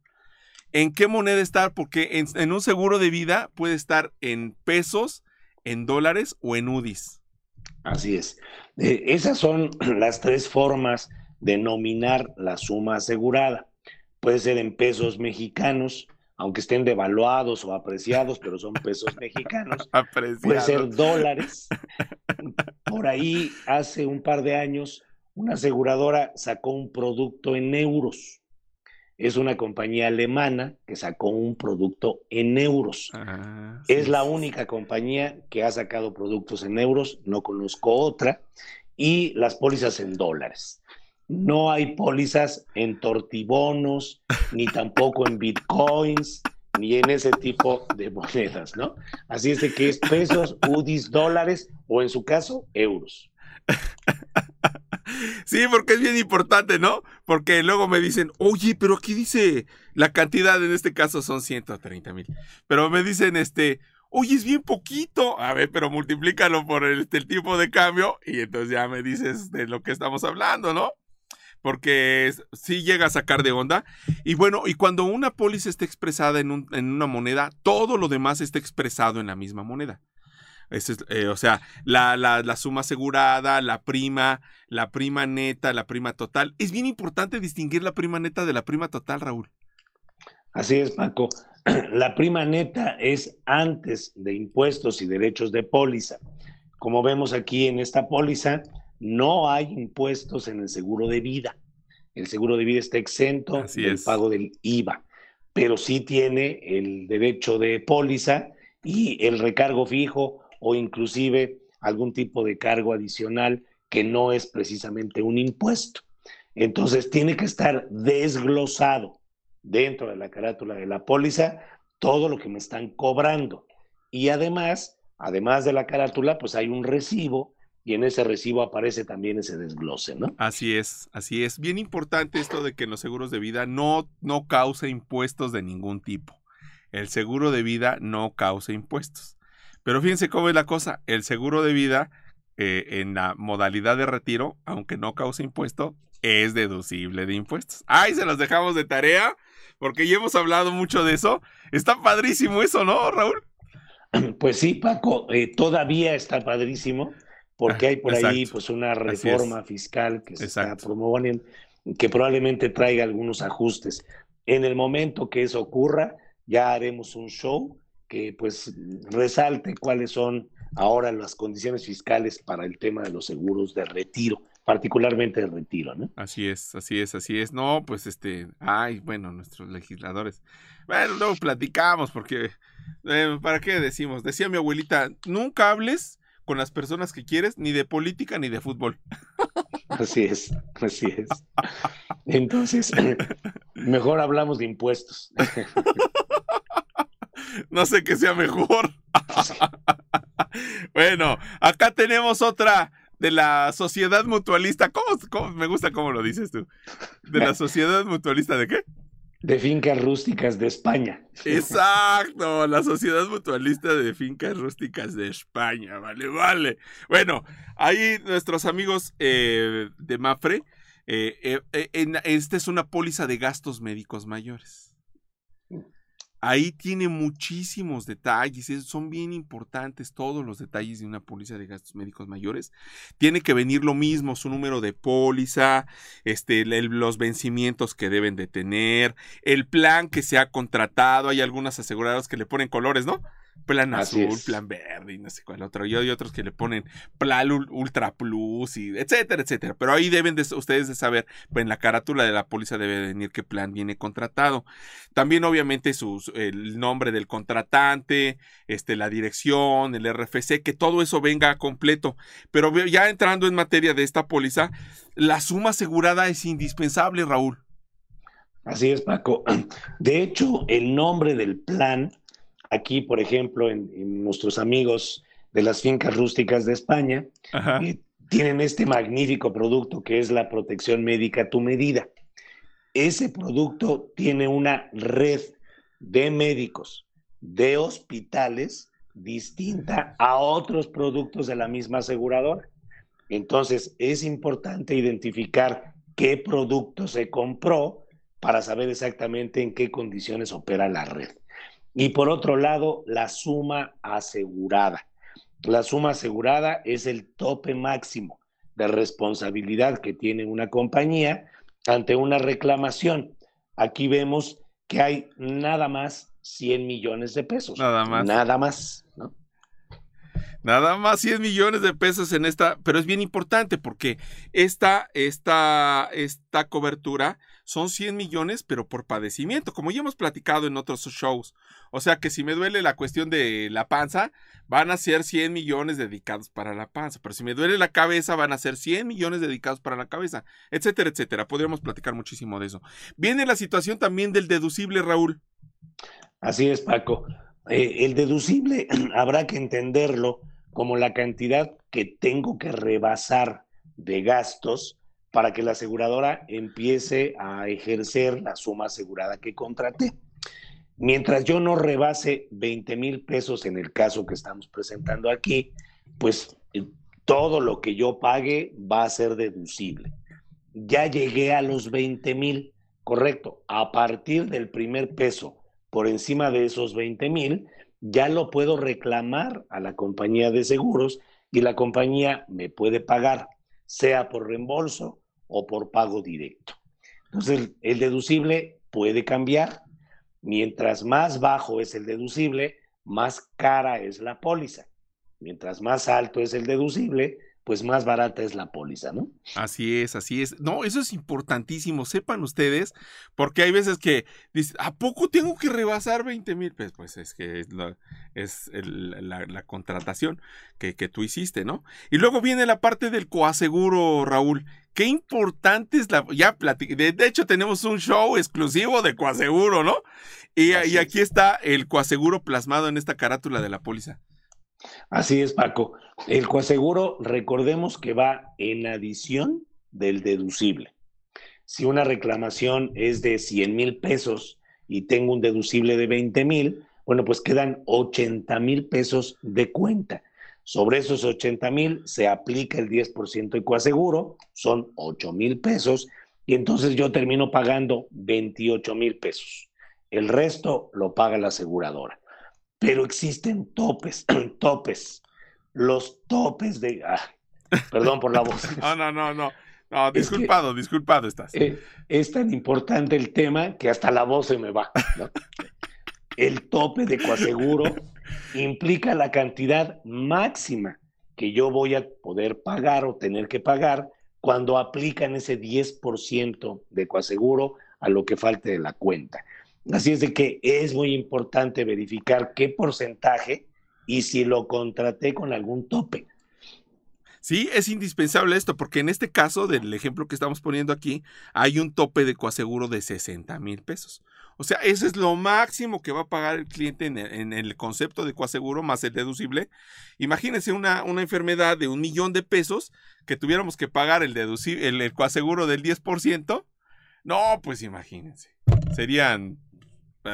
en qué moneda estar, porque en, un seguro de vida puede estar en pesos, en dólares o en UDIs. Así es. Eh, esas son (clears throat) las tres formas de nominar la suma asegurada. Puede ser en pesos mexicanos, aunque estén devaluados o apreciados, pero son pesos (laughs) mexicanos. Puede ser dólares. Por ahí, hace un par de años, una aseguradora sacó un producto en euros es una compañía alemana que sacó un producto en euros. Ah, es la única compañía que ha sacado productos en euros, no conozco otra, y las pólizas en dólares. No hay pólizas en tortibonos, ni tampoco en bitcoins, ni en ese tipo de monedas, ¿no? Así es de que es pesos, UDIs, dólares o en su caso, euros. (laughs) Sí, porque es bien importante, ¿no? Porque luego me dicen, oye, pero aquí dice la cantidad, en este caso son 130 mil. Pero me dicen, este, oye, es bien poquito. A ver, pero multiplícalo por el, el tipo de cambio y entonces ya me dices de lo que estamos hablando, ¿no? porque sí llega a sacar de onda. Y bueno, y cuando una póliza está expresada en, en, una moneda, todo lo demás está expresado en la misma moneda. Eh, o sea, la, la, suma asegurada, la prima, la prima neta, la prima total. Es bien importante distinguir la prima neta de la prima total, Raúl. Así es, Paco. (clears throat) La prima neta es antes de impuestos y derechos de póliza. Como vemos aquí en esta póliza, no hay impuestos en el seguro de vida. El seguro de vida está exento del pago del IVA, pero sí tiene el derecho de póliza y el recargo fijo o inclusive algún tipo de cargo adicional que no es precisamente un impuesto. Entonces tiene que estar desglosado dentro de la carátula de la póliza todo lo que me están cobrando. Y además, además de la carátula, pues hay un recibo y en ese recibo aparece también ese desglose, ¿no? Así es, así es. Bien importante esto de que los seguros de vida no, no causa impuestos de ningún tipo. El seguro de vida no causa impuestos. Pero fíjense cómo es la cosa. El seguro de vida eh, en la modalidad de retiro, aunque no cause impuesto, es deducible de impuestos. Ay, se los dejamos de tarea, porque ya hemos hablado mucho de eso. Está padrísimo eso, ¿no, Raúl? (clears throat) Pues sí, Paco, eh, todavía está padrísimo, porque hay por ahí pues una reforma fiscal que se está promoviendo que probablemente traiga algunos ajustes. En el momento que eso ocurra, ya haremos un show que pues resalte cuáles son ahora las condiciones fiscales para el tema de los seguros de retiro, particularmente de retiro, ¿no? Así es, así es, así es. No, pues este, ay, bueno, nuestros legisladores. Bueno, luego platicamos porque, eh, ¿para qué decimos? Decía mi abuelita, nunca hables con las personas que quieres, ni de política ni de fútbol. (laughs) Así es, así es. Entonces, (clears throat) mejor hablamos de impuestos. (laughs) No sé qué sea mejor. (laughs) Bueno, acá tenemos otra de la sociedad mutualista. ¿Cómo, me gusta cómo lo dices tú? ¿De la sociedad mutualista de qué? De fincas rústicas de España. Exacto, la Sociedad Mutualista de Fincas Rústicas de España, vale, vale. Bueno, ahí nuestros amigos eh, de Mafre, eh, eh, esta es una póliza de gastos médicos mayores. Ahí tiene muchísimos detalles, son bien importantes todos los detalles de una póliza de gastos médicos mayores. Tiene que venir lo mismo, su número de póliza, este, los vencimientos que deben de tener, el plan que se ha contratado. Hay algunas aseguradoras que le ponen colores, ¿no? Plan azul, plan verde y no sé cuál otro. Y hay otros que le ponen plan ultra plus y etcétera, etcétera. Pero ahí deben de, ustedes de saber, pues en la carátula de la póliza debe venir qué plan viene contratado. También obviamente sus, el nombre del contratante, este, la dirección, el RFC, que todo eso venga completo. Pero ya entrando en materia de esta póliza, la suma asegurada es indispensable, Raúl. Así es, Paco. (clears throat) De hecho, el nombre del plan aquí, por ejemplo, en, nuestros amigos de las fincas rústicas de España, eh, tienen este magnífico producto que es la protección médica a tu medida. Ese producto tiene una red de médicos, de hospitales, distinta a otros productos de la misma aseguradora. Entonces, es importante identificar qué producto se compró para saber exactamente en qué condiciones opera la red. Y por otro lado, la suma asegurada. La suma asegurada es el tope máximo de responsabilidad que tiene una compañía ante una reclamación. Aquí vemos que hay nada más 100 millones de pesos. Nada más. Nada más, ¿no? Nada más 100 millones de pesos en esta, pero es bien importante porque esta, esta, esta cobertura son 100 millones, pero por padecimiento, como ya hemos platicado en otros shows. O sea que si me duele la cuestión de la panza, van a ser 100 millones dedicados para la panza, pero si me duele la cabeza, van a ser 100 millones dedicados para la cabeza, etcétera, etcétera. Podríamos platicar muchísimo de eso. Viene la situación también del deducible, Raúl. Así es, Paco. Eh, el deducible (clears throat) habrá que entenderlo como la cantidad que tengo que rebasar de gastos para que la aseguradora empiece a ejercer la suma asegurada que contraté. Mientras yo no rebase 20 mil pesos en el caso que estamos presentando aquí, pues eh, todo lo que yo pague va a ser deducible. Ya llegué a los 20 mil, correcto. A partir del primer peso por encima de esos 20 mil, ya lo puedo reclamar a la compañía de seguros y la compañía me puede pagar, sea por reembolso o por pago directo. Entonces, el, deducible puede cambiar. Mientras más bajo es el deducible, más cara es la póliza. Mientras más alto es el deducible, pues más barata es la póliza, ¿no? Así es, así es. No, eso es importantísimo, sepan ustedes, porque hay veces que dicen, ¿a poco tengo que rebasar 20 mil? Pues, pues es que es, la, es la, contratación que, que, tú hiciste, ¿no? Y luego viene la parte del coaseguro, Raúl. Qué importante es la... Ya de, de hecho tenemos un show exclusivo de coaseguro, ¿no? Y, y aquí está el coaseguro plasmado en esta carátula de la póliza. Así es, Paco. El coaseguro, recordemos que va en adición del deducible. Si una reclamación es de 100 mil pesos y tengo un deducible de 20 mil, bueno, pues quedan 80 mil pesos de cuenta. Sobre esos 80 mil se aplica el 10% de coaseguro, son 8 mil pesos, y entonces yo termino pagando 28 mil pesos. El resto lo paga la aseguradora pero existen topes, (clears throat) topes. Los topes de... Ah, perdón por la voz. (laughs) no, no, no, no. No, disculpado, disculpado estás. Eh, es tan importante el tema que hasta la voz se me va. el tope de coaseguro (laughs) implica la cantidad máxima que yo voy a poder pagar o tener que pagar cuando aplican ese 10% de coaseguro a lo que falte de la cuenta. Así es de que es muy importante verificar qué porcentaje y si lo contraté con algún tope. Sí, es indispensable esto, porque en este caso del ejemplo que estamos poniendo aquí, hay un tope de coaseguro de 60 mil pesos. O sea, eso es lo máximo que va a pagar el cliente en el, concepto de coaseguro más el deducible. Imagínense una, una, enfermedad de un millón de pesos que tuviéramos que pagar el, deducible, el, el coaseguro del 10%. No, pues imagínense. Serían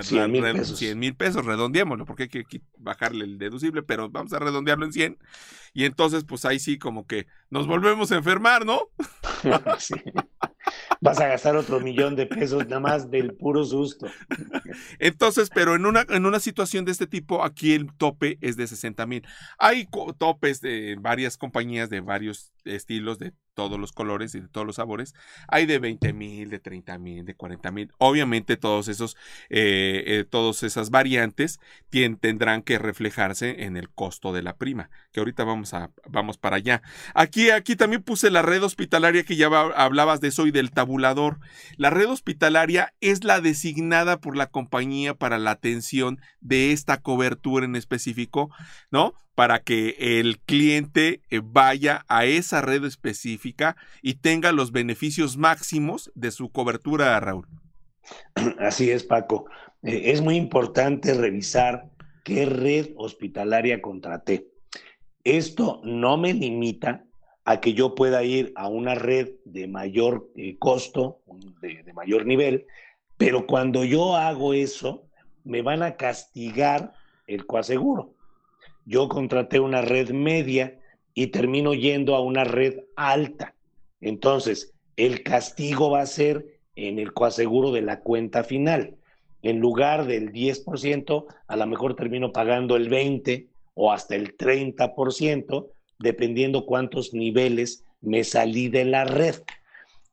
100 mil pesos. 100 mil pesos, redondeémoslo, porque hay que bajarle el deducible, pero vamos a redondearlo en 100. Y entonces, pues ahí sí, como que nos volvemos a enfermar, ¿no? (laughs) sí vas a gastar otro millón de pesos nada más del puro susto. Entonces, pero en una, en una situación de este tipo, aquí el tope es de 60 mil. Hay topes de varias compañías de varios estilos, de todos los colores y de todos los sabores. Hay de 20 mil, de 30 mil, de 40 mil. Obviamente todos esos, eh, eh, todas esas variantes tendrán que reflejarse en el costo de la prima, que ahorita vamos, vamos para allá. Aquí, aquí también puse la red hospitalaria que ya hablabas de eso y del tabulador. La red hospitalaria es la designada por la compañía para la atención de esta cobertura en específico, ¿no? para que el cliente eh, vaya a esa red específica y tenga los beneficios máximos de su cobertura, Raúl. (clears throat) Así es, Paco. Eh, es muy importante revisar qué red hospitalaria contraté. Esto no me limita a que yo pueda ir a una red de mayor eh, costo, de, de mayor nivel, pero cuando yo hago eso, me van a castigar el coaseguro yo contraté una red media y termino yendo a una red alta. Entonces, el castigo va a ser en el coaseguro de la cuenta final. En lugar del 10%, a lo mejor termino pagando el 20% o hasta el 30%, dependiendo cuántos niveles me salí de la red.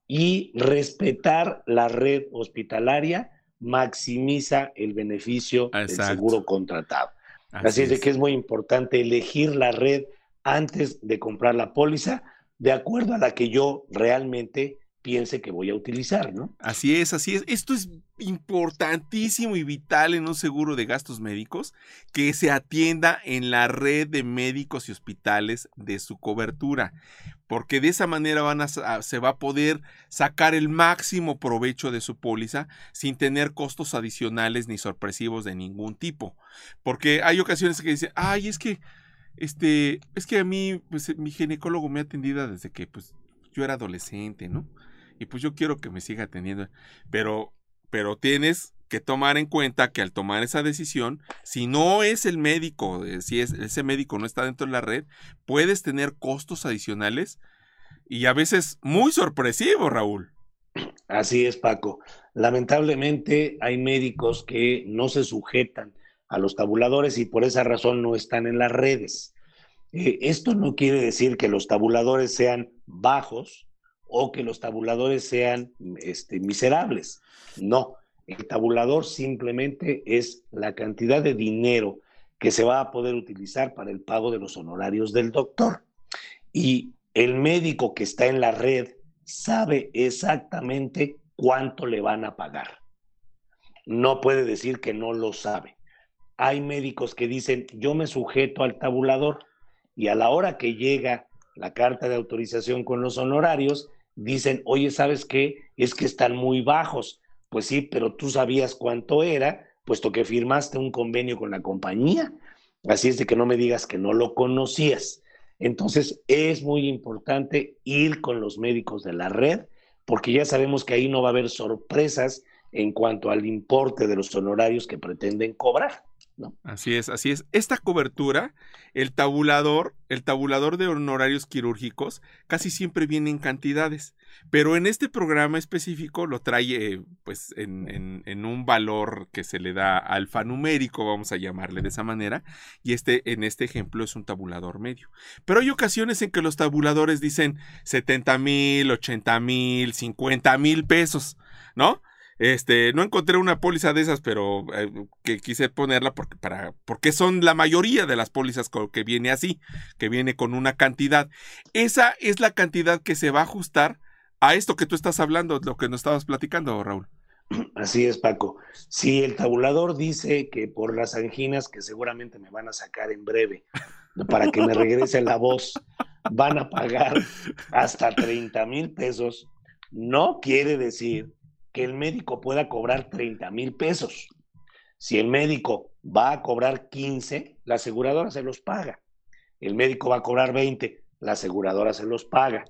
Y respetar la red hospitalaria maximiza el beneficio del seguro contratado. Así, es de que es muy importante elegir la red antes de comprar la póliza de acuerdo a la que yo realmente piense que voy a utilizar, ¿no? Así es, así es. Esto es importantísimo y vital en un seguro de gastos médicos que se atienda en la red de médicos y hospitales de su cobertura, porque de esa manera van a, se va a poder sacar el máximo provecho de su póliza sin tener costos adicionales ni sorpresivos de ningún tipo. Porque hay ocasiones que dicen, ay, es que, este, es que a mí, pues mi ginecólogo me ha atendido desde que, pues, yo era adolescente, ¿no? Y pues yo quiero que me siga atendiendo. Pero, pero tienes que tomar en cuenta que al tomar esa decisión, si no es el médico, eh, si es, ese médico no está dentro de la red, puedes tener costos adicionales y a veces muy sorpresivos, Raúl. Así es, Paco. Lamentablemente hay médicos que no se sujetan a los tabuladores y por esa razón no están en las redes. Eh, esto no quiere decir que los tabuladores sean bajos, o que los tabuladores sean este, miserables. No, el tabulador simplemente es la cantidad de dinero que se va a poder utilizar para el pago de los honorarios del doctor. Y el médico que está en la red sabe exactamente cuánto le van a pagar. No puede decir que no lo sabe. Hay médicos que dicen, yo me sujeto al tabulador y a la hora que llega la carta de autorización con los honorarios, dicen, oye, ¿sabes qué? Es que están muy bajos. Pues sí, pero tú sabías cuánto era, puesto que firmaste un convenio con la compañía. Así es de que no me digas que no lo conocías. Entonces, es muy importante ir con los médicos de la red, porque ya sabemos que ahí no va a haber sorpresas en cuanto al importe de los honorarios que pretenden cobrar. Así es, así es. Esta cobertura, el tabulador, el tabulador de honorarios quirúrgicos, casi siempre viene en cantidades, pero en este programa específico lo trae eh, pues en, en, un valor que se le da alfanumérico, vamos a llamarle de esa manera, y este en este ejemplo es un tabulador medio. Pero hay ocasiones en que los tabuladores dicen 70 mil, 80 mil, 50 mil pesos, ¿no? Este, no encontré una póliza de esas, pero eh, que quise ponerla porque, para, porque son la mayoría de las pólizas que viene así, que viene con una cantidad. Esa es la cantidad que se va a ajustar a esto que tú estás hablando, lo que nos estabas platicando, Raúl. (clears throat) Así es, Paco. Si el tabulador dice que por las anginas que seguramente me van a sacar en breve, para que me regrese la voz, van a pagar hasta 30 mil pesos, no quiere decir que el médico pueda cobrar 30 mil pesos. Si el médico va a cobrar 15, la aseguradora se los paga. El médico va a cobrar 20, la aseguradora se los paga.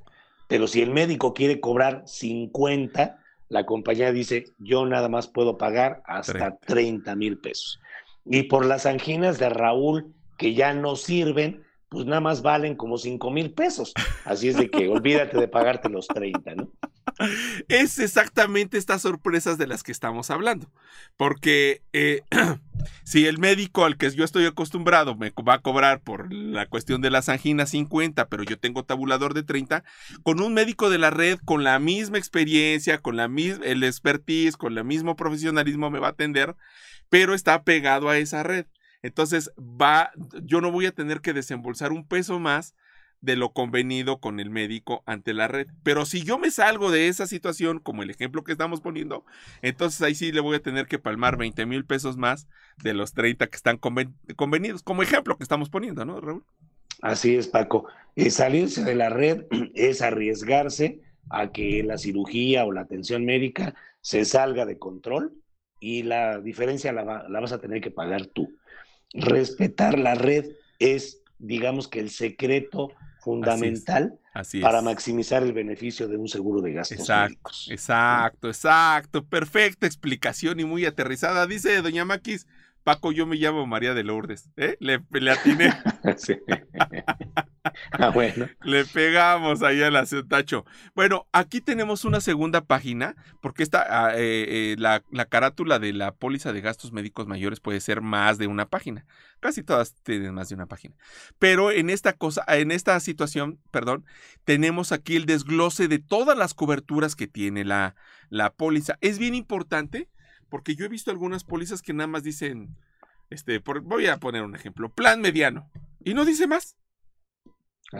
Pero si el médico quiere cobrar 50, la compañía dice, yo nada más puedo pagar hasta 30 mil pesos. Y por las anginas de Raúl, que ya no sirven, pues nada más valen como 5 mil pesos. Así es de que (laughs) olvídate de pagarte los 30, ¿no? (laughs) Es exactamente estas sorpresas de las que estamos hablando. Porque eh, (clears throat) si el médico al que yo estoy acostumbrado me va a cobrar por la cuestión de las anginas 50, pero yo tengo tabulador de 30, con un médico de la red con la misma experiencia, con la misma, el expertise, con el mismo profesionalismo me va a atender, pero está pegado a esa red. Entonces va, yo no voy a tener que desembolsar un peso más de lo convenido con el médico ante la red. Pero si yo me salgo de esa situación, como el ejemplo que estamos poniendo, entonces ahí sí le voy a tener que palmar 20 mil pesos más de los 30 que están convenidos, como ejemplo que estamos poniendo, ¿no, Raúl? Así es, Paco. salirse de la red (clears throat) es arriesgarse a que la cirugía o la atención médica se salga de control y la diferencia la vas a tener que pagar tú. Respetar la red es, digamos que el secreto fundamental para maximizar el beneficio de un seguro de gastos exacto, Exacto, exacto. Perfecta explicación y muy aterrizada. Dice doña Maquis, Paco, yo me llamo María de Lourdes. ¿eh? Le, le atiné. (laughs) (laughs) Ah, bueno. Le pegamos ahí al tacho. Bueno, aquí tenemos una segunda página, porque esta, ah, eh, eh, la, la, carátula de la póliza de gastos médicos mayores puede ser más de una página. Casi todas tienen más de una página. Pero en esta cosa, en esta situación, perdón, tenemos aquí el desglose de todas las coberturas que tiene la, la póliza. Es bien importante, porque yo he visto algunas pólizas que nada más dicen, este, voy a poner un ejemplo, plan mediano. Y no dice más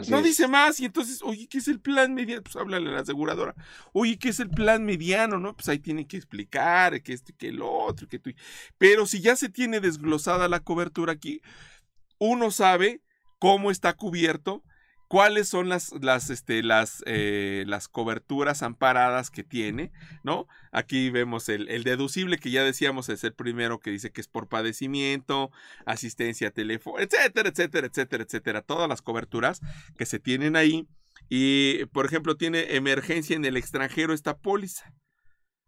no dice más y entonces, oye, ¿qué es el plan mediano? Pues háblale a la aseguradora. Oye, ¿qué es el plan mediano? ¿No? Pues ahí tiene que explicar que esto y que el otro, que tú. Pero si ya se tiene desglosada la cobertura aquí, uno sabe cómo está cubierto cuáles son las, las, este, las, eh, las coberturas amparadas que tiene, ¿no? Aquí vemos el, el, deducible que ya decíamos es el primero que dice que es por padecimiento, asistencia teléfono, etcétera, etcétera, etcétera, etcétera. Todas las coberturas que se tienen ahí. Y, por ejemplo, tiene emergencia en el extranjero esta póliza.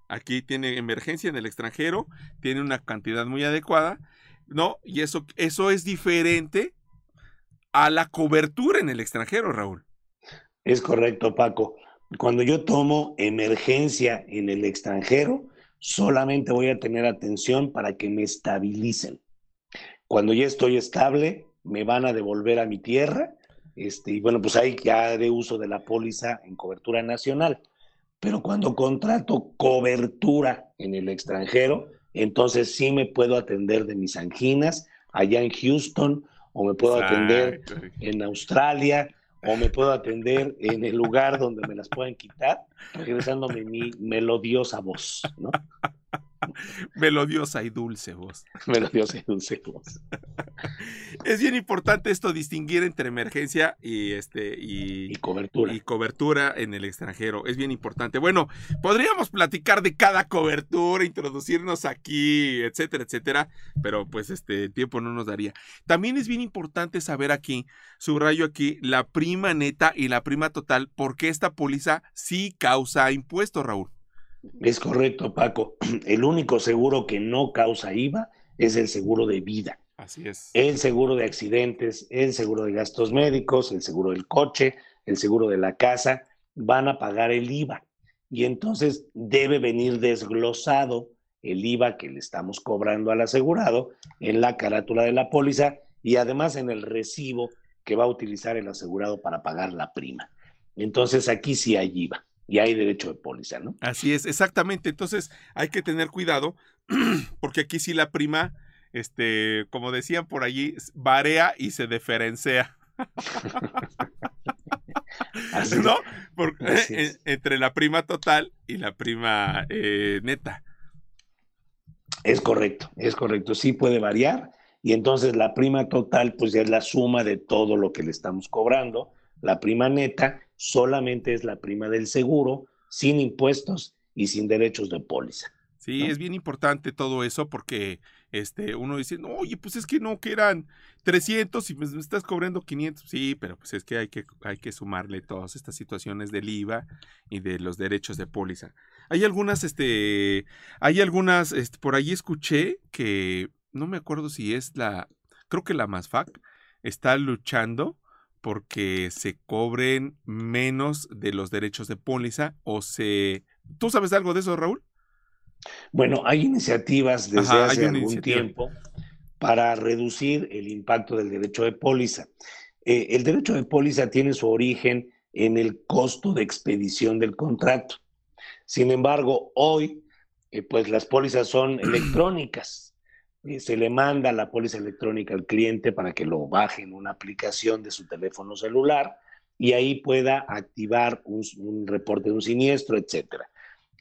Aquí tiene emergencia en el extranjero, tiene una cantidad muy adecuada, ¿no? Y eso, eso es diferente a la cobertura en el extranjero, Raúl. Es correcto, Paco. Cuando yo tomo emergencia en el extranjero, solamente voy a tener atención para que me estabilicen. Cuando ya estoy estable, me van a devolver a mi tierra. Este, y bueno, pues ahí ya haré uso de la póliza en cobertura nacional. Pero cuando contrato cobertura en el extranjero, entonces sí me puedo atender de mis anginas allá en Houston o me puedo atender en Australia, o me puedo atender en el lugar donde me las pueden quitar, regresándome mi melodiosa voz, ¿no? (laughs) Melodiosa y dulce voz. (laughs) Melodiosa y dulce voz. (laughs) Es bien importante esto distinguir entre emergencia y este y, cobertura. Y cobertura en el extranjero. Es bien importante. Bueno, podríamos platicar de cada cobertura, introducirnos aquí, etcétera, etcétera, pero pues este tiempo no nos daría. También es bien importante saber aquí, subrayo aquí, la prima neta y la prima total, porque esta póliza sí causa impuestos, Raúl. Es correcto, Paco. (clears throat) El único seguro que no causa IVA es el seguro de vida. Así es. El seguro de accidentes, el seguro de gastos médicos, el seguro del coche, el seguro de la casa, van a pagar el IVA. Y entonces debe venir desglosado el IVA que le estamos cobrando al asegurado en la carátula de la póliza y además en el recibo que va a utilizar el asegurado para pagar la prima. Entonces aquí sí hay IVA y hay derecho de póliza, ¿no? Así es, exactamente. Entonces hay que tener cuidado (clears throat) porque aquí sí la prima, este, como decían por allí, varía y se diferencia. (laughs) ¿No? Eh, entre la prima total y la prima eh, neta. Es correcto, es correcto. Sí puede variar. Y entonces la prima total, pues ya es la suma de todo lo que le estamos cobrando. La prima neta solamente es la prima del seguro, sin impuestos y sin derechos de póliza. Sí, es bien importante todo eso porque este, uno dice, no, oye, pues es que no, que eran 300 y me estás cobrando 500. Sí, pero pues es que hay que, hay que sumarle todas estas situaciones del IVA y de los derechos de póliza. Hay algunas, este, hay algunas, este, por ahí escuché que, no me acuerdo si es la, creo que la MASFAC está luchando porque se cobren menos de los derechos de póliza o se... ¿Tú sabes algo de eso, Raúl? Bueno, hay iniciativas desde hace algún tiempo para reducir el impacto del derecho de póliza. Eh, el derecho de póliza tiene su origen en el costo de expedición del contrato. Sin embargo, hoy, eh, pues las pólizas son (clears throat) electrónicas. Eh, se le manda la póliza electrónica al cliente para que lo baje en una aplicación de su teléfono celular y ahí pueda activar un, reporte de un siniestro, etcétera.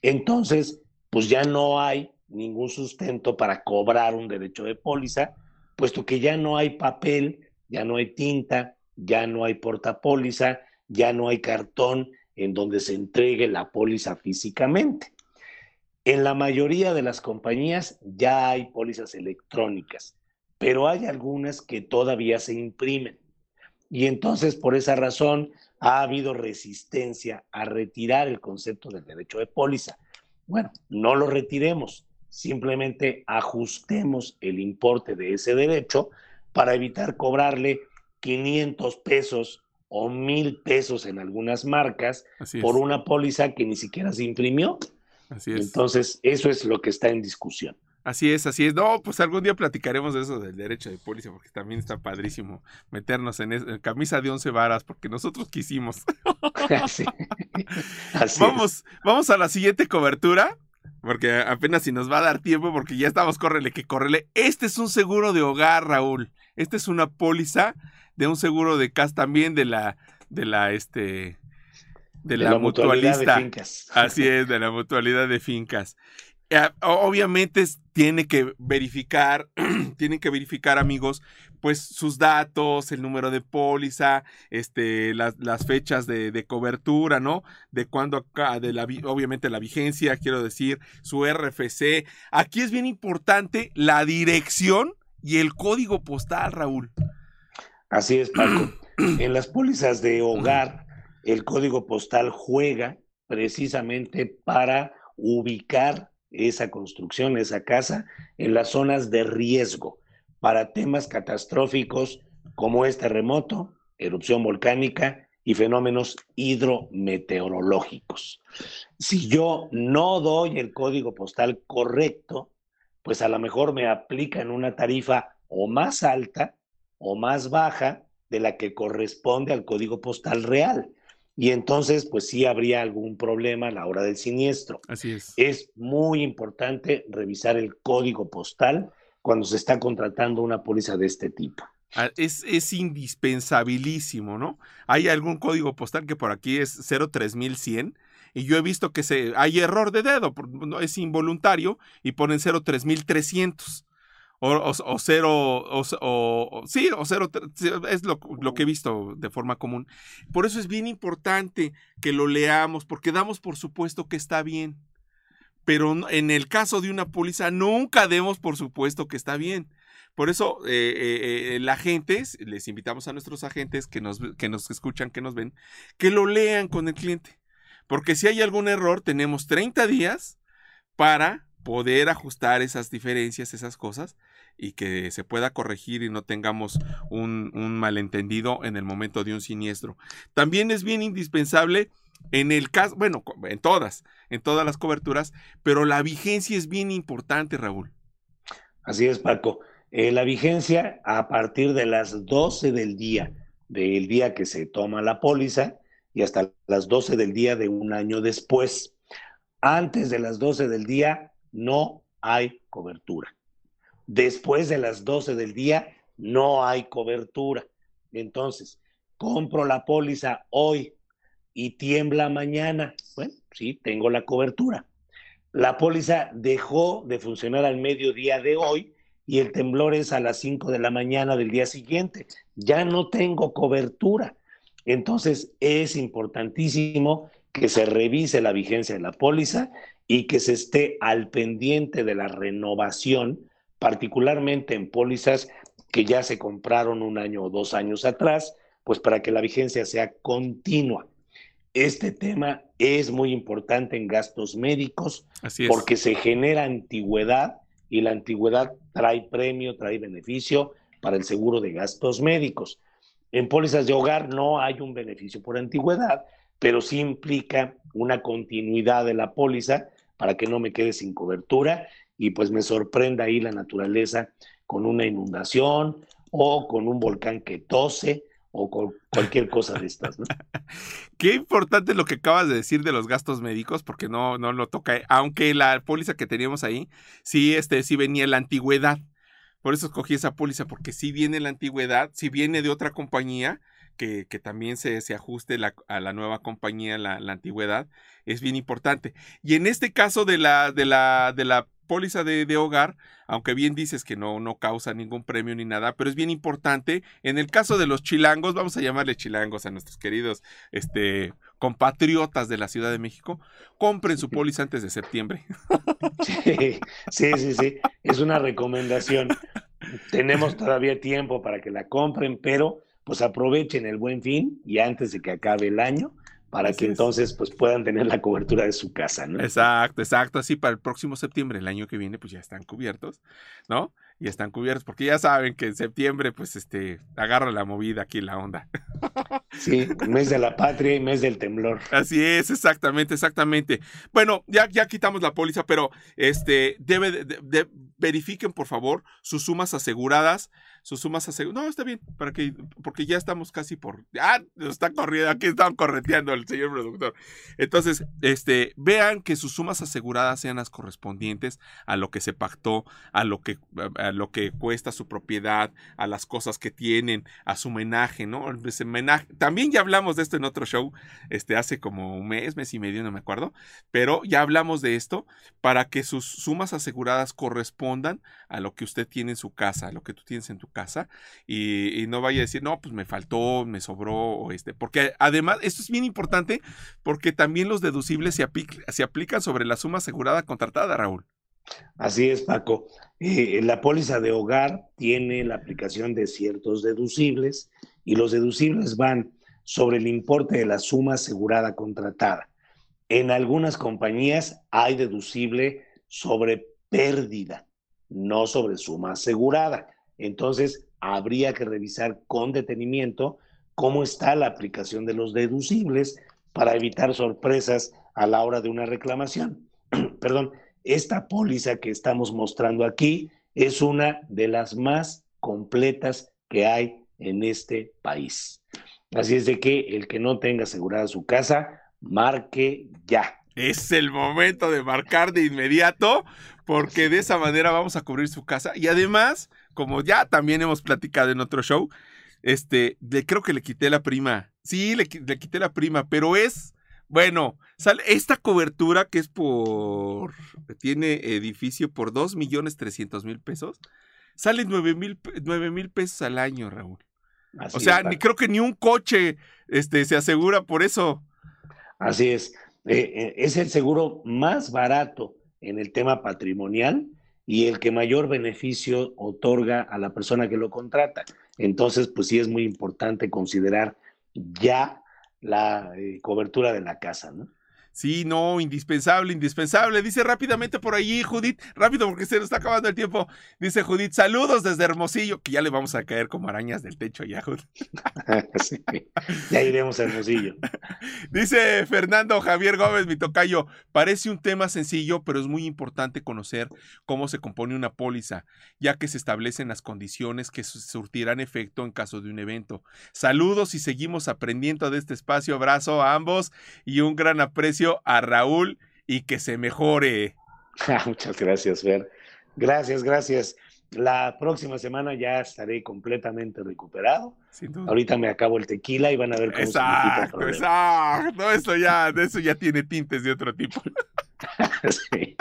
Entonces, pues ya no hay ningún sustento para cobrar un derecho de póliza, puesto que ya no hay papel, ya no hay tinta, ya no hay portapóliza, ya no hay cartón en donde se entregue la póliza físicamente. En la mayoría de las compañías ya hay pólizas electrónicas, pero hay algunas que todavía se imprimen. Y entonces, por esa razón, ha habido resistencia a retirar el concepto del derecho de póliza. Bueno, no lo retiremos, simplemente ajustemos el importe de ese derecho para evitar cobrarle 500 pesos o mil pesos en algunas marcas por una póliza que ni siquiera se imprimió. Así es. Entonces, eso es lo que está en discusión. Así es, así es. No, pues algún día platicaremos de eso del derecho de póliza, porque también está padrísimo meternos en, camisa de once varas, porque nosotros quisimos. (laughs) (laughs) Así, vamos, vamos a la siguiente cobertura, porque apenas si nos va a dar tiempo, porque ya estamos, córrele, que córrele. Este es un seguro de hogar, Raúl. Esta es una póliza de un seguro de casa también de la, de la, este, de, la, mutualista. De fincas. (laughs) Así es, de la mutualidad de fincas. Eh, obviamente tiene que verificar, (clears throat) tienen que verificar amigos, pues sus datos, el número de póliza, este, las, las fechas de, cobertura, ¿no? De cuándo acá, de la, obviamente la vigencia, quiero decir, su RFC. Aquí es bien importante la dirección y el código postal, Raúl. Así es, Paco. (clears throat) en las pólizas de hogar, el código postal juega precisamente para ubicar esa construcción, esa casa, en las zonas de riesgo para temas catastróficos como este terremoto, erupción volcánica y fenómenos hidrometeorológicos. Si yo no doy el código postal correcto, pues a lo mejor me aplican una tarifa o más alta o más baja de la que corresponde al código postal real y entonces pues sí habría algún problema a la hora del siniestro. Así es. Es muy importante revisar el código postal cuando se está contratando una póliza de este tipo. Ah, es, es indispensabilísimo, ¿no? Hay algún código postal que por aquí es 03100 y yo he visto que se, hay error de dedo, es involuntario y ponen 03300 o, cero, o, sí, o cero, es lo, que he visto de forma común. Por eso es bien importante que lo leamos, porque damos por supuesto que está bien. Pero en el caso de una póliza, nunca demos por supuesto que está bien. Por eso, eh, eh, eh, la gente, les invitamos a nuestros agentes que nos, que nos escuchan, que nos ven, que lo lean con el cliente. Porque si hay algún error, tenemos 30 días para poder ajustar esas diferencias, esas cosas, y que se pueda corregir y no tengamos un, malentendido en el momento de un siniestro. También es bien indispensable en el caso, bueno, en todas, en todas las coberturas, pero la vigencia es bien importante, Raúl. Así es, Paco. Eh, la vigencia a partir de las 12 del día, del día que se toma la póliza, y hasta las 12 del día de un año después. Antes de las 12 del día no hay cobertura. Después de las 12 del día no hay cobertura. Entonces, compro la póliza hoy y tiembla mañana. Bueno, sí, tengo la cobertura. La póliza dejó de funcionar al mediodía de hoy y el temblor es a las 5 de la mañana del día siguiente. Ya no tengo cobertura. Entonces, es importantísimo que se revise la vigencia de la póliza y que se esté al pendiente de la renovación, particularmente en pólizas que ya se compraron un año o dos años atrás, pues para que la vigencia sea continua. Este tema es muy importante en gastos médicos porque se genera antigüedad y la antigüedad trae premio, trae beneficio para el seguro de gastos médicos. En pólizas de hogar no hay un beneficio por antigüedad, pero sí implica una continuidad de la póliza para que no me quede sin cobertura y pues me sorprenda ahí la naturaleza con una inundación o con un volcán que tose o con cualquier cosa de estas. (laughs) Qué importante lo que acabas de decir de los gastos médicos, porque no, no lo toca, aunque la póliza que teníamos ahí, sí, este, sí venía la antigüedad. Por eso escogí esa póliza, porque si viene la antigüedad, si viene de otra compañía, que, que también se, se ajuste a la nueva compañía, la, la, antigüedad, es bien importante. Y en este caso de la, de la, de la póliza de, de, hogar, aunque bien dices que no, no causa ningún premio ni nada, pero es bien importante. En el caso de los chilangos, vamos a llamarle chilangos a nuestros queridos este, compatriotas de la Ciudad de México, compren su póliza antes de septiembre. Sí, sí, sí, sí. Es una recomendación. Tenemos todavía tiempo para que la compren, pero pues aprovechen el buen fin y antes de que acabe el año, para que entonces pues puedan tener la cobertura de su casa, ¿no? Exacto, exacto, así para el próximo septiembre, el año que viene, pues ya están cubiertos, ¿no? Y están cubiertos, porque ya saben que en septiembre, pues, este, agarra la movida aquí la onda. Sí, mes de la patria y mes del temblor. Así es, exactamente, exactamente. Bueno, ya, ya quitamos la póliza, pero este, debe de, verifiquen, por favor, sus sumas aseguradas sus sumas aseguradas. No, está bien, para que, porque ya estamos casi por. Ah, está corriendo, aquí están correteando el señor productor. Entonces, este, vean que sus sumas aseguradas sean las correspondientes a lo que se pactó, a lo que, a lo que cuesta su propiedad, a las cosas que tienen, a su menaje, ¿no? Menaje. También ya hablamos de esto en otro show, este, hace como un mes, mes y medio, no me acuerdo, pero ya hablamos de esto para que sus sumas aseguradas correspondan a lo que usted tiene en su casa, a lo que tú tienes en tu casa y, no vaya a decir, no, pues me faltó, me sobró, este, porque además, esto es bien importante porque también los deducibles se, se aplican sobre la suma asegurada contratada, Raúl. Así es, Paco. Eh, la póliza de hogar tiene la aplicación de ciertos deducibles y los deducibles van sobre el importe de la suma asegurada contratada. En algunas compañías hay deducible sobre pérdida, no sobre suma asegurada. Entonces, habría que revisar con detenimiento cómo está la aplicación de los deducibles para evitar sorpresas a la hora de una reclamación. (clears throat) Perdón, esta póliza que estamos mostrando aquí es una de las más completas que hay en este país. Así es de que el que no tenga asegurada su casa, marque ya. Es el momento de marcar de inmediato porque de esa manera vamos a cubrir su casa y además como ya también hemos platicado en otro show, este, le, creo que le quité la prima. Sí, le, le quité la prima, pero es, bueno, sale esta cobertura que es por, tiene edificio por 2 millones 300 mil pesos, sale 9 mil, 9 mil pesos al año, Raúl. o sea, ni, creo que ni un coche este, se asegura por eso. Así es. Eh, eh, es el seguro más barato en el tema patrimonial y el que mayor beneficio otorga a la persona que lo contrata. Entonces, pues sí es muy importante considerar ya la eh, cobertura de la casa, ¿no? Sí, no, indispensable, indispensable. Dice rápidamente por ahí, Judith, rápido porque se nos está acabando el tiempo. Dice Judith, saludos desde Hermosillo, que ya le vamos a caer como arañas del techo ya, Judith. (laughs) ya iremos a Hermosillo. (laughs) Dice Fernando Javier Gómez, mi tocayo, parece un tema sencillo, pero es muy importante conocer cómo se compone una póliza, ya que se establecen las condiciones que surtirán efecto en caso de un evento. Saludos y seguimos aprendiendo de este espacio. Abrazo a ambos y un gran aprecio a Raúl y que se mejore. (laughs) Muchas gracias, Fer. Gracias, gracias. La próxima semana ya estaré completamente recuperado. Ahorita me acabo el tequila y van a ver cómo exacto, se Exacto, eso ya, eso ya tiene tintes de otro tipo. (laughs) sí.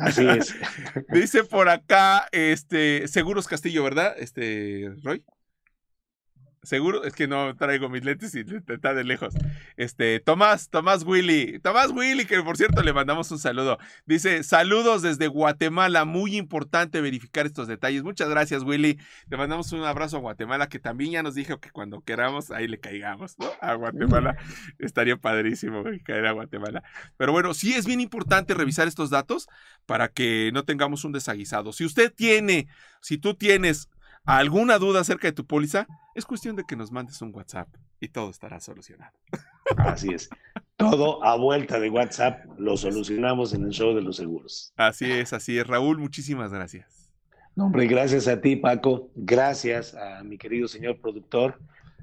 Así es. (laughs) Dice por acá, este, Seguros Castillo, ¿verdad? Este, Roy. Seguro, es que no traigo mis lentes y está de lejos. Este, Tomás, Tomás Willy, Tomás Willy, que por cierto le mandamos un saludo. Dice, saludos desde Guatemala, muy importante verificar estos detalles. Muchas gracias, Willy. Le mandamos un abrazo a Guatemala, que también ya nos dijo que cuando queramos, ahí le caigamos, ¿no? A Guatemala. (laughs) Estaría padrísimo caer a Guatemala. Pero bueno, sí es bien importante revisar estos datos para que no tengamos un desaguisado. Si usted tiene, si tú tienes alguna duda acerca de tu póliza, es cuestión de que nos mandes un WhatsApp y todo estará solucionado. Así es. Todo a vuelta de WhatsApp lo solucionamos en el show de los seguros. Así es, así es. Raúl, muchísimas gracias. No, hombre, gracias a ti, Paco. Gracias a mi querido señor productor.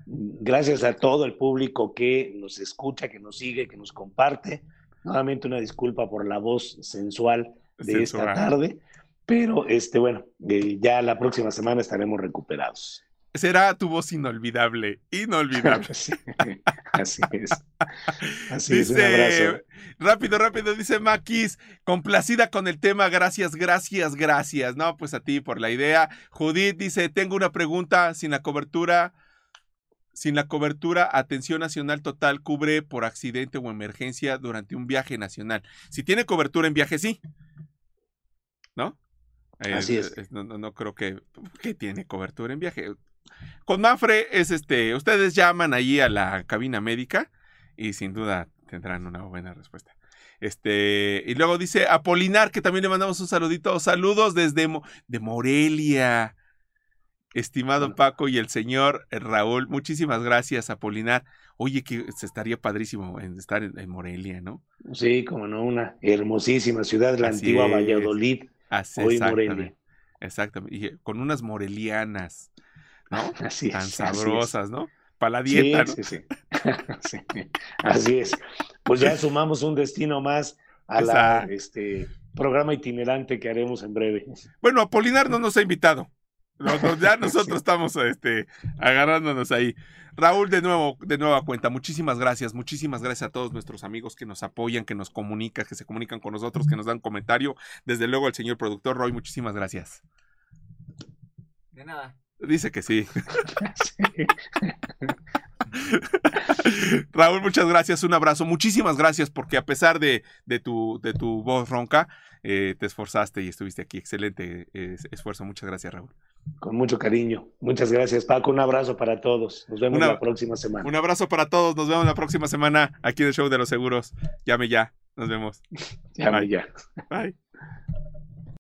Gracias a todo el público que nos escucha, que nos sigue, que nos comparte. Nuevamente una disculpa por la voz sensual de esta tarde. Pero, este, bueno, eh, ya la próxima semana estaremos recuperados. Será tu voz inolvidable, inolvidable. (laughs) así es. Así dice, es, un abrazo. Rápido, rápido, dice Maquis, complacida con el tema, gracias, gracias, gracias. No, pues a ti por la idea. Judith dice, tengo una pregunta, sin la cobertura, sin la cobertura, atención nacional total cubre por accidente o emergencia durante un viaje nacional. Si tiene cobertura en viaje, sí. ¿No? Así es. no, creo que, que, tiene cobertura en viaje. Con Mafre es este, ustedes llaman ahí a la cabina médica y sin duda tendrán una buena respuesta. Este, y luego dice Apolinar, que también le mandamos un saludito. Saludos desde de Morelia. Estimado Paco y el señor Raúl, muchísimas gracias, Apolinar. Oye, que se estaría padrísimo en estar en, Morelia, ¿no? Sí, como no, una hermosísima ciudad, la antigua Valladolid. Así, Hoy exactamente. Exactamente. Y con unas morelianas, ¿no? (laughs) Así Tan sabrosas, ¿no? Para la dieta, sí, sí, (laughs) sí. Así es. Pues ya sumamos un destino más a la este programa itinerante que haremos en breve. Bueno, Apolinar no nos ha invitado ya nosotros estamos este, agarrándonos ahí. Raúl, de nuevo, de nueva cuenta, muchísimas gracias, muchísimas gracias a todos nuestros amigos que nos apoyan, que nos comunican, que se comunican con nosotros, que nos dan comentario. Desde luego al señor productor Roy, muchísimas gracias. De nada. Dice que sí. (laughs) Raúl, muchas gracias, un abrazo, muchísimas gracias porque a pesar de, de, tu, de tu voz ronca, eh, te esforzaste y estuviste aquí. Excelente eh, esfuerzo, muchas gracias Raúl. Con mucho cariño. Muchas gracias, Paco. Un abrazo para todos. Nos vemos la próxima semana. Un abrazo para todos. Nos vemos la próxima semana aquí en el Show de los Seguros. Llame ya. Nos vemos. (laughs) Llame ya. Bye.